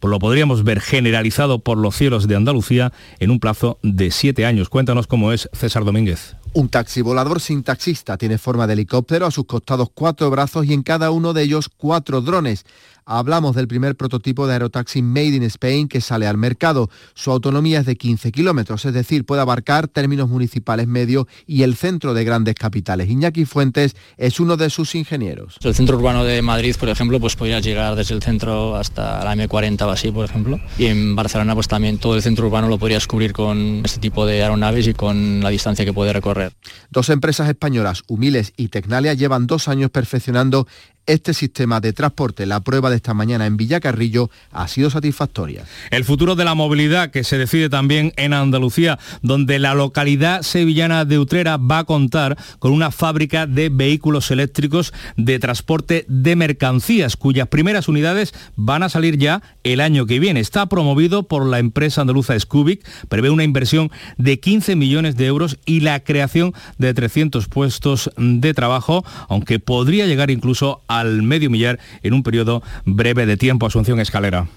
lo podríamos ver generalizado por los cielos de Andalucía en un plazo de siete años. Cuéntanos cómo es César Domínguez. Un taxi volador sin taxista tiene forma de helicóptero, a sus costados cuatro brazos y en cada uno de ellos cuatro drones. Hablamos del primer prototipo de aerotaxi Made in Spain que sale al mercado. Su autonomía es de 15 kilómetros, es decir, puede abarcar términos municipales medios y el centro de grandes capitales. Iñaki Fuentes es uno de sus ingenieros. El centro urbano de Madrid, por ejemplo, pues podría llegar desde el centro hasta la M40 o así, por ejemplo. Y en Barcelona, pues también todo el centro urbano lo podrías cubrir con este tipo de aeronaves y con la distancia que puede recorrer. Dos empresas españolas, Humiles y Tecnalia, llevan dos años perfeccionando este sistema de transporte. La prueba de esta mañana en Villacarrillo ha sido satisfactoria. El futuro de la movilidad que se decide también en Andalucía, donde la localidad sevillana de Utrera va a contar con una fábrica de vehículos eléctricos de transporte de mercancías, cuyas primeras unidades van a salir ya el año que viene. Está promovido por la empresa andaluza Scubic, prevé una inversión de 15 millones de euros y la creación de 300 puestos de trabajo, aunque podría llegar incluso al medio millar en un periodo breve de tiempo. Asunción Escalera.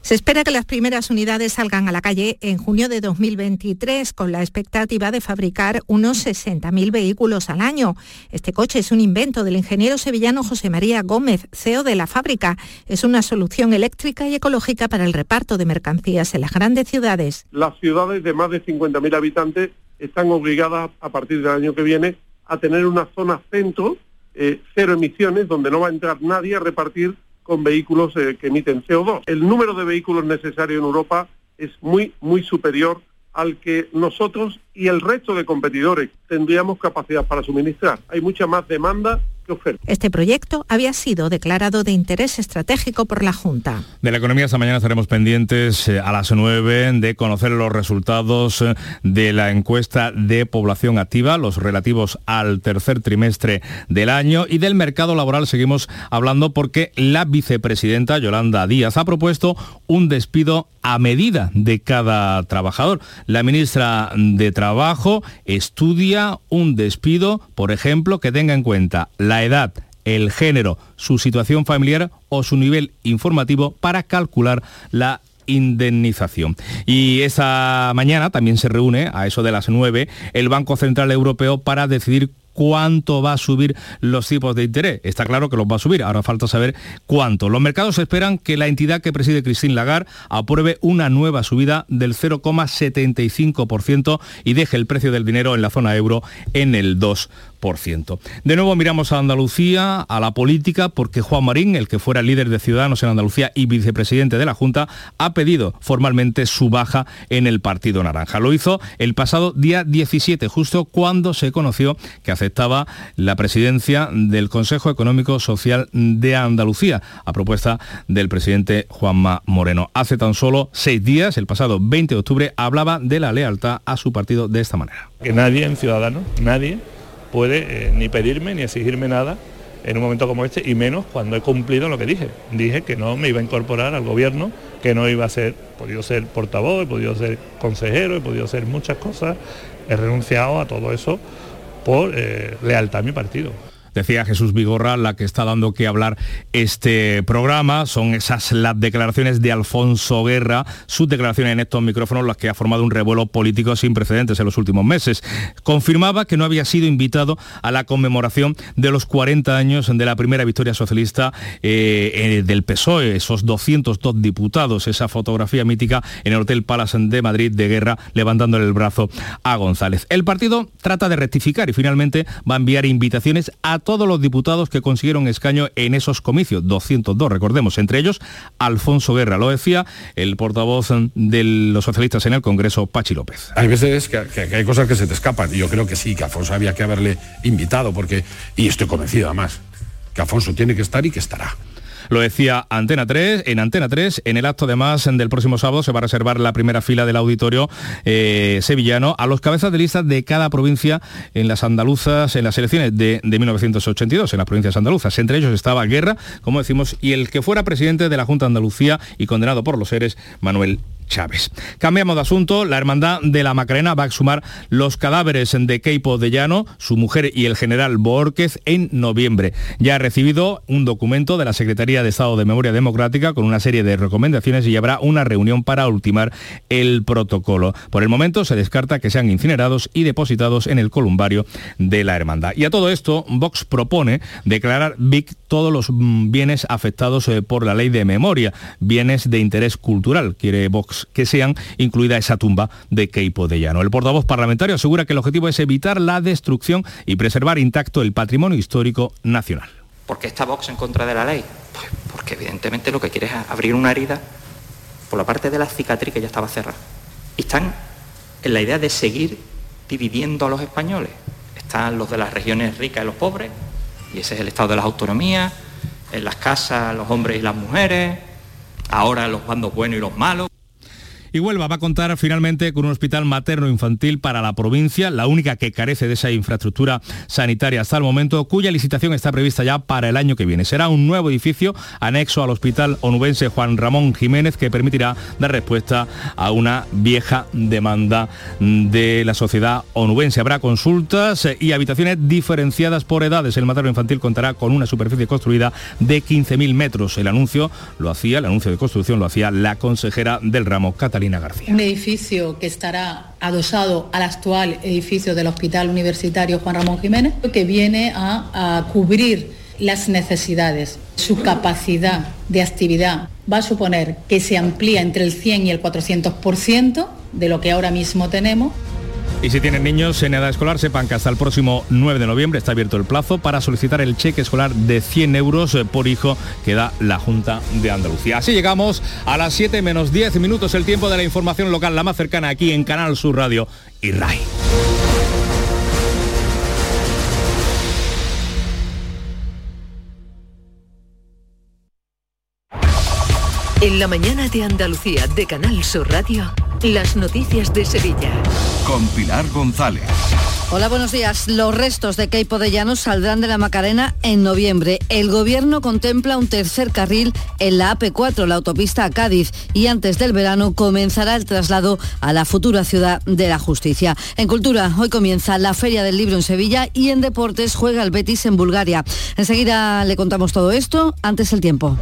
Se espera que las primeras unidades salgan a la calle en junio de 2023 con la expectativa de fabricar unos 60.000 vehículos al año. Este coche es un invento del ingeniero sevillano José María Gómez, CEO de la fábrica. Es una solución eléctrica y ecológica para el reparto de mercancías en las grandes ciudades. Las ciudades de más de 50.000 habitantes están obligadas a partir del año que viene a tener una zona centro eh, cero emisiones, donde no va a entrar nadie a repartir con vehículos eh, que emiten CO2. El número de vehículos necesario en Europa es muy, muy superior al que nosotros y el resto de competidores tendríamos capacidad para suministrar. Hay mucha más demanda este proyecto había sido declarado de interés estratégico por la Junta. De la economía esta mañana estaremos pendientes eh, a las 9 de conocer los resultados eh, de la encuesta de población activa, los relativos al tercer trimestre del año y del mercado laboral seguimos hablando porque la vicepresidenta Yolanda Díaz ha propuesto un despido a medida de cada trabajador. La ministra de Trabajo estudia un despido, por ejemplo, que tenga en cuenta la edad, el género, su situación familiar o su nivel informativo para calcular la indemnización. Y esa mañana también se reúne, a eso de las 9, el Banco Central Europeo para decidir cuánto va a subir los tipos de interés. Está claro que los va a subir, ahora falta saber cuánto. Los mercados esperan que la entidad que preside Christine Lagarde apruebe una nueva subida del 0,75% y deje el precio del dinero en la zona euro en el 2%. De nuevo miramos a Andalucía, a la política, porque Juan Marín, el que fuera líder de Ciudadanos en Andalucía y vicepresidente de la Junta, ha pedido formalmente su baja en el Partido Naranja. Lo hizo el pasado día 17, justo cuando se conoció que aceptaba la presidencia del Consejo Económico Social de Andalucía, a propuesta del presidente Juanma Moreno. Hace tan solo seis días, el pasado 20 de octubre, hablaba de la lealtad a su partido de esta manera. Que nadie en Ciudadanos, nadie puede eh, ni pedirme ni exigirme nada en un momento como este y menos cuando he cumplido lo que dije. Dije que no me iba a incorporar al gobierno, que no iba a ser, he podido ser portavoz, he podido ser consejero, he podido ser muchas cosas, he renunciado a todo eso por eh, lealtad a mi partido. Decía Jesús Vigorra, la que está dando que hablar este programa, son esas las declaraciones de Alfonso Guerra, sus declaraciones en estos micrófonos, las que ha formado un revuelo político sin precedentes en los últimos meses. Confirmaba que no había sido invitado a la conmemoración de los 40 años de la primera victoria socialista eh, eh, del PSOE, esos 202 diputados, esa fotografía mítica en el Hotel Palace de Madrid de Guerra, levantándole el brazo a González. El partido trata de rectificar y finalmente va a enviar invitaciones a todos los diputados que consiguieron escaño en esos comicios, 202, recordemos, entre ellos Alfonso Guerra, lo decía el portavoz de los socialistas en el Congreso, Pachi López. Hay veces que, hay cosas que se te escapan y yo creo que sí, que Alfonso había que haberle invitado, porque, y estoy convencido además, que Alfonso tiene que estar y que estará. Lo decía Antena 3, en Antena 3, en el acto de más del próximo sábado se va a reservar la primera fila del auditorio eh, sevillano a los cabezas de lista de cada provincia en las andaluzas, en las elecciones de, 1982, en las provincias andaluzas. Entre ellos estaba Guerra, como decimos, y el que fuera presidente de la Junta de Andalucía y condenado por los seres, Manuel Chávez. Cambiamos de asunto. La Hermandad de la Macarena va a exhumar los cadáveres de Keipo de Llano, su mujer y el general Borquez en noviembre. Ya ha recibido un documento de la Secretaría de Estado de Memoria Democrática con una serie de recomendaciones y habrá una reunión para ultimar el protocolo. Por el momento se descarta que sean incinerados y depositados en el columbario de la Hermandad. Y a todo esto, Vox propone declarar BIC todos los mm, bienes afectados eh, por la ley de memoria, bienes de interés cultural, quiere Vox que sean incluida esa tumba de Keipo de Llano. El portavoz parlamentario asegura que el objetivo es evitar la destrucción y preservar intacto el patrimonio histórico nacional. ¿Por qué está Vox en contra de la ley? Pues porque evidentemente lo que quiere es abrir una herida por la parte de la cicatriz que ya estaba cerrada. Y están en la idea de seguir dividiendo a los españoles. Están los de las regiones ricas y los pobres, y ese es el estado de las autonomías, en las casas los hombres y las mujeres, ahora los bandos buenos y los malos. Y Huelva va a contar finalmente con un hospital materno-infantil para la provincia, la única que carece de esa infraestructura sanitaria hasta el momento, cuya licitación está prevista ya para el año que viene. Será un nuevo edificio anexo al Hospital Onubense Juan Ramón Jiménez que permitirá dar respuesta a una vieja demanda de la sociedad onubense. Habrá consultas y habitaciones diferenciadas por edades. El materno infantil contará con una superficie construida de 15.000 metros. El anuncio lo hacía, el anuncio de construcción lo hacía la consejera del ramo Catalina un edificio que estará adosado al actual edificio del Hospital Universitario Juan Ramón Jiménez, que viene a, a cubrir las necesidades. Su capacidad de actividad va a suponer que se amplía entre el 100 y el 400% de lo que ahora mismo tenemos y si tienen niños en edad escolar, sepan que hasta el próximo 9 de noviembre está abierto el plazo para solicitar el cheque escolar de 100 euros eh, por hijo que da la Junta de Andalucía. Así llegamos a las 7 menos 10 minutos, el tiempo de la información local, la más cercana aquí en Canal Sur Radio y RAI. En la mañana de Andalucía de Canal Sur Radio. Las noticias de Sevilla. Con Pilar González. Hola, buenos días. Los restos de Keipo de Llanos saldrán de la Macarena en noviembre. El gobierno contempla un tercer carril en la AP4, la autopista a Cádiz, y antes del verano comenzará el traslado a la futura ciudad de la justicia. En cultura, hoy comienza la Feria del Libro en Sevilla y en deportes juega el Betis en Bulgaria. Enseguida le contamos todo esto, antes el tiempo.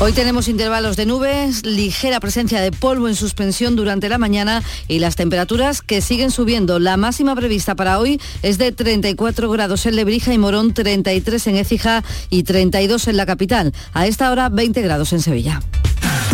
Hoy tenemos intervalos de nubes, ligera presencia de polvo en suspensión durante la mañana y las temperaturas que siguen subiendo. La máxima prevista para hoy es de 34 grados en Lebrija y Morón, 33 en Écija y 32 en la capital. A esta hora 20 grados en Sevilla.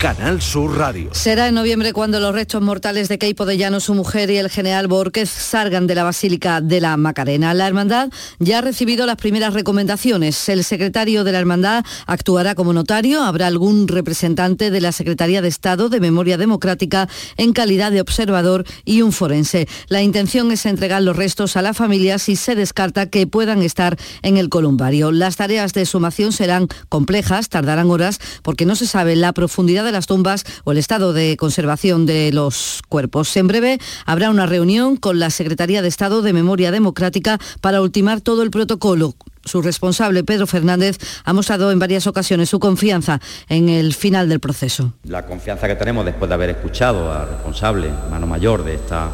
Canal Sur Radio. Será en noviembre cuando los restos mortales de Keipo de Llano, su mujer y el general Borquez salgan de la Basílica de la Macarena. La hermandad ya ha recibido las primeras recomendaciones. El secretario de la hermandad actuará como notario. Habrá algún representante de la Secretaría de Estado de Memoria Democrática en calidad de observador y un forense. La intención es entregar los restos a la familia si se descarta que puedan estar en el columbario. Las tareas de sumación serán complejas, tardarán horas porque no se sabe la profundidad de las tumbas o el estado de conservación de los cuerpos. En breve habrá una reunión con la Secretaría de Estado de Memoria Democrática para ultimar todo el protocolo. Su responsable, Pedro Fernández, ha mostrado en varias ocasiones su confianza en el final del proceso. La confianza que tenemos después de haber escuchado al responsable, mano mayor de esta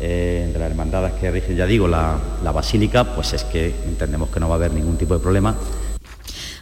eh, de las hermandades que rige, ya digo, la, la basílica, pues es que entendemos que no va a haber ningún tipo de problema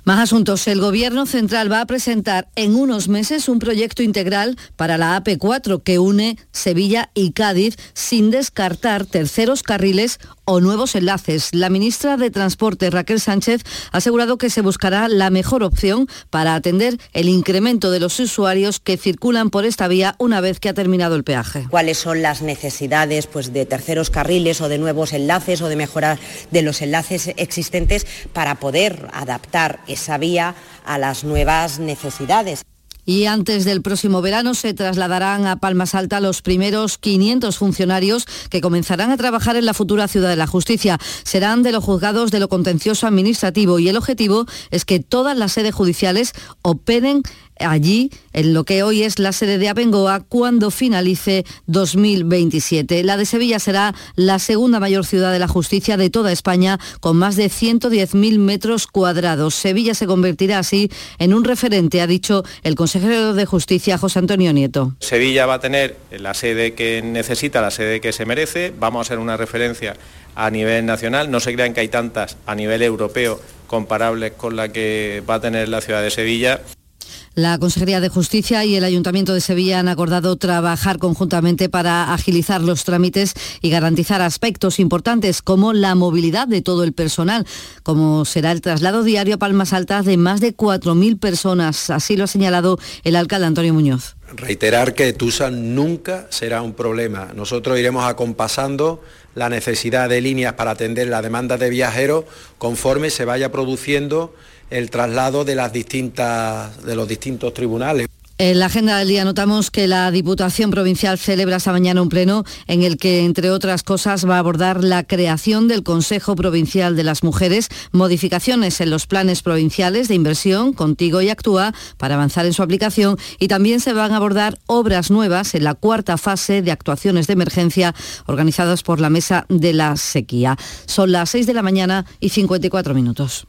más asuntos. El Gobierno Central va a presentar en unos meses un proyecto integral para la AP4 que une Sevilla y Cádiz sin descartar terceros carriles o nuevos enlaces. La ministra de Transporte, Raquel Sánchez, ha asegurado que se buscará la mejor opción para atender el incremento de los usuarios que circulan por esta vía una vez que ha terminado el peaje. ¿Cuáles son las necesidades pues, de terceros carriles o de nuevos enlaces o de mejora de los enlaces existentes para poder adaptar esa vía a las nuevas necesidades. Y antes del próximo verano se trasladarán a Palmas Alta los primeros 500 funcionarios que comenzarán a trabajar en la futura ciudad de la justicia. Serán de los juzgados de lo contencioso administrativo y el objetivo es que todas las sedes judiciales operen allí en lo que hoy es la sede de Abengoa cuando finalice 2027. La de Sevilla será la segunda mayor ciudad de la justicia de toda España con más de 110.000 metros cuadrados. Sevilla se convertirá así en un referente, ha dicho el consejero de Justicia José Antonio Nieto. Sevilla va a tener la sede que necesita, la sede que se merece, vamos a ser una referencia a nivel nacional, no se crean que hay tantas a nivel europeo comparables con la que va a tener la ciudad de Sevilla. La Consejería de Justicia y el Ayuntamiento de Sevilla han acordado trabajar conjuntamente para agilizar los trámites y garantizar aspectos importantes como la movilidad de todo el personal, como será el traslado diario a Palmas Altas de más de 4.000 personas. Así lo ha señalado el alcalde Antonio Muñoz. Reiterar que TUSA nunca será un problema. Nosotros iremos acompasando la necesidad de líneas para atender la demanda de viajeros conforme se vaya produciendo el traslado de, las distintas, de los distintos tribunales. En la agenda del día notamos que la Diputación Provincial celebra esta mañana un pleno en el que, entre otras cosas, va a abordar la creación del Consejo Provincial de las Mujeres, modificaciones en los planes provinciales de inversión, Contigo y Actúa, para avanzar en su aplicación y también se van a abordar obras nuevas en la cuarta fase de actuaciones de emergencia organizadas por la Mesa de la Sequía. Son las 6 de la mañana y 54 minutos.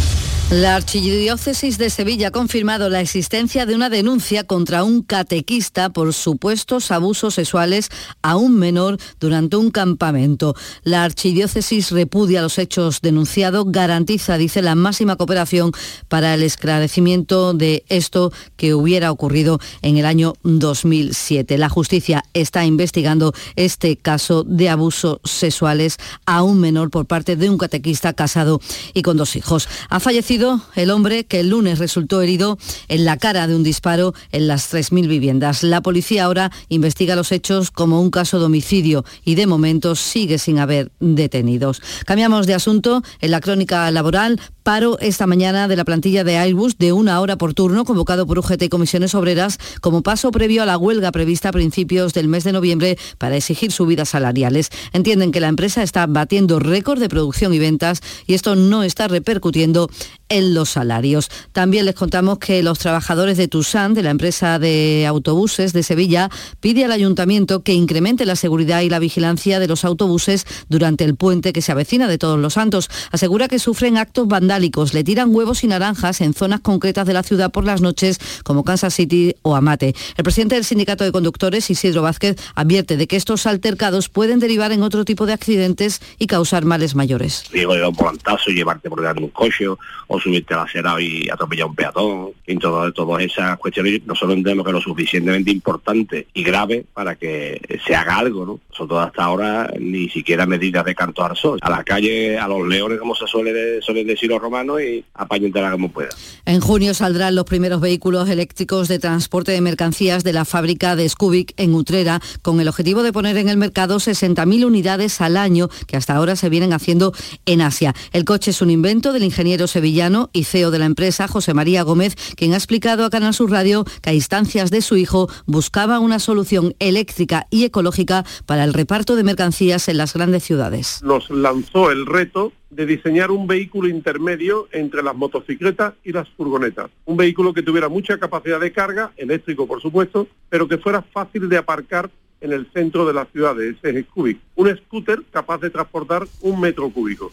La Archidiócesis de Sevilla ha confirmado la existencia de una denuncia contra un catequista por supuestos abusos sexuales a un menor durante un campamento. La Archidiócesis repudia los hechos denunciados, garantiza, dice, la máxima cooperación para el esclarecimiento de esto que hubiera ocurrido en el año 2007. La justicia está investigando este caso de abusos sexuales a un menor por parte de un catequista casado y con dos hijos. Ha fallecido el hombre que el lunes resultó herido en la cara de un disparo en las 3.000 viviendas. La policía ahora investiga los hechos como un caso de homicidio y de momento sigue sin haber detenidos. Cambiamos de asunto. En la crónica laboral, paro esta mañana de la plantilla de Airbus de una hora por turno convocado por UGT y comisiones obreras como paso previo a la huelga prevista a principios del mes de noviembre para exigir subidas salariales. Entienden que la empresa está batiendo récord de producción y ventas y esto no está repercutiendo en los salarios. También les contamos que los trabajadores de Tusan, de la empresa de autobuses de Sevilla, pide al ayuntamiento que incremente la seguridad y la vigilancia de los autobuses durante el puente que se avecina de Todos los Santos. Asegura que sufren actos vandálicos, le tiran huevos y naranjas en zonas concretas de la ciudad por las noches, como Kansas City o Amate. El presidente del sindicato de conductores, Isidro Vázquez, advierte de que estos altercados pueden derivar en otro tipo de accidentes y causar males mayores. Digo, un volantazo llevarte por delante un coche o subirte a la acera y atropellar a un peatón. Y todo, todas esas cuestiones nosotros entendemos que es lo suficientemente importante y grave para que se haga algo, ¿no? Nosotros hasta ahora ni siquiera medidas de canto al sol. A la calle, a los leones, como se suele, suelen decir los romanos, y apañentarla como pueda. En junio saldrán los primeros vehículos eléctricos de transporte de mercancías de la fábrica de Scubik en Utrera, con el objetivo de poner en el mercado 60.000 unidades al año, que hasta ahora se vienen haciendo en Asia. El coche es un invento del ingeniero sevillano y CEO de la empresa, José María Gómez, quien ha explicado a Canal Sur Radio que a instancias de su hijo buscaba una solución eléctrica y ecológica para el reparto de mercancías en las grandes ciudades. Nos lanzó el reto de diseñar un vehículo intermedio entre las motocicletas y las furgonetas. Un vehículo que tuviera mucha capacidad de carga, eléctrico por supuesto, pero que fuera fácil de aparcar en el centro de la ciudad, ese es Cubic. Un scooter capaz de transportar un metro cúbico.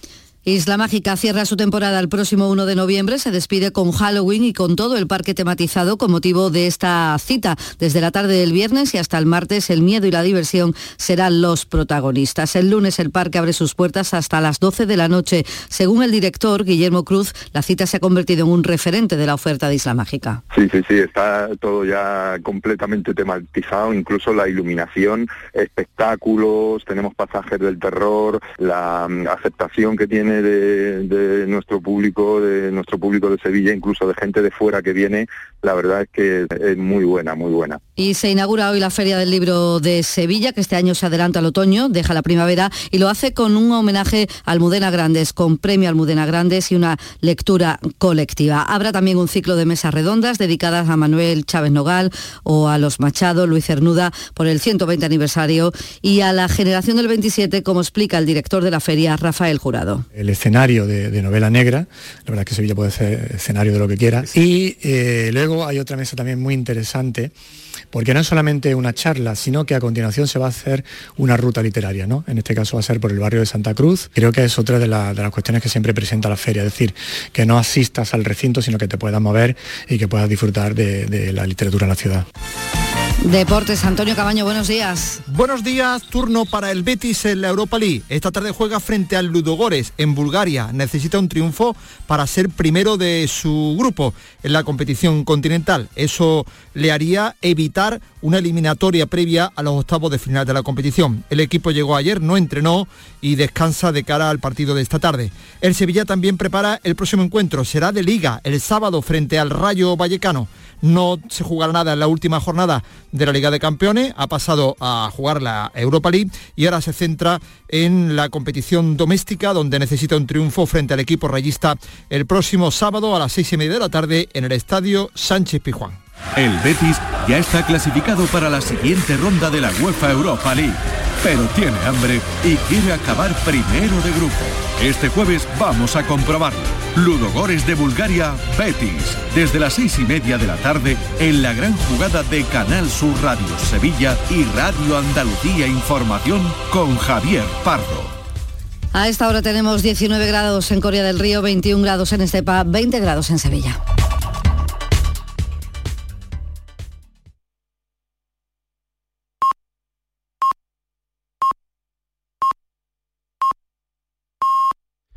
Isla Mágica cierra su temporada el próximo 1 de noviembre, se despide con Halloween y con todo el parque tematizado con motivo de esta cita. Desde la tarde del viernes y hasta el martes, el miedo y la diversión serán los protagonistas. El lunes el parque abre sus puertas hasta las 12 de la noche. Según el director Guillermo Cruz, la cita se ha convertido en un referente de la oferta de Isla Mágica. Sí, sí, sí, está todo ya completamente tematizado, incluso la iluminación, espectáculos, tenemos pasajes del terror, la mm, aceptación que tiene de, nuestro público, de nuestro público de Sevilla, incluso de gente de fuera que viene, la verdad es que es muy buena, muy buena. Y se inaugura hoy la Feria del Libro de Sevilla, que este año se adelanta al otoño, deja la primavera y lo hace con un homenaje a Almudena Grandes, con premio Almudena Grandes y una lectura colectiva. Habrá también un ciclo de mesas redondas dedicadas a Manuel Chávez Nogal o a los Machado, Luis Cernuda, por el 120 aniversario y a la generación del 27, como explica el director de la feria, Rafael Jurado el escenario de, novela negra, la verdad es que Sevilla puede ser escenario de lo que quiera. Y eh, luego hay otra mesa también muy interesante, porque no es solamente una charla, sino que a continuación se va a hacer una ruta literaria, ¿no? En este caso va a ser por el barrio de Santa Cruz. Creo que es otra de, las cuestiones que siempre presenta la feria, es decir, que no asistas al recinto, sino que te puedas mover y que puedas disfrutar de la literatura en la ciudad. Deportes, Antonio Cabaño, buenos días. Buenos días, turno para el Betis en la Europa League. Esta tarde juega frente al Ludogores en Bulgaria. Necesita un triunfo para ser primero de su grupo en la competición continental. Eso le haría evitar una eliminatoria previa a los octavos de final de la competición. El equipo llegó ayer, no entrenó y descansa de cara al partido de esta tarde. El Sevilla también prepara el próximo encuentro. Será de liga el sábado frente al Rayo Vallecano no se jugará nada en la última jornada de la Liga de Campeones, ha pasado a jugar la Europa League y ahora se centra en la competición doméstica donde necesita un triunfo frente al equipo rayista el próximo sábado a las seis y media de la tarde en el estadio Sánchez Pijuán. El Betis ya está clasificado para la siguiente ronda de la UEFA Europa League, pero tiene hambre y quiere acabar primero de grupo. Este jueves vamos a comprobarlo. Ludogores de Bulgaria, Betis, desde las seis y media de la tarde en la gran jugada de Canal Sur Radio Sevilla y Radio Andalucía Información con Javier Pardo. A esta hora tenemos 19 grados en Corea del Río, 21 grados en Estepa, 20 grados en Sevilla.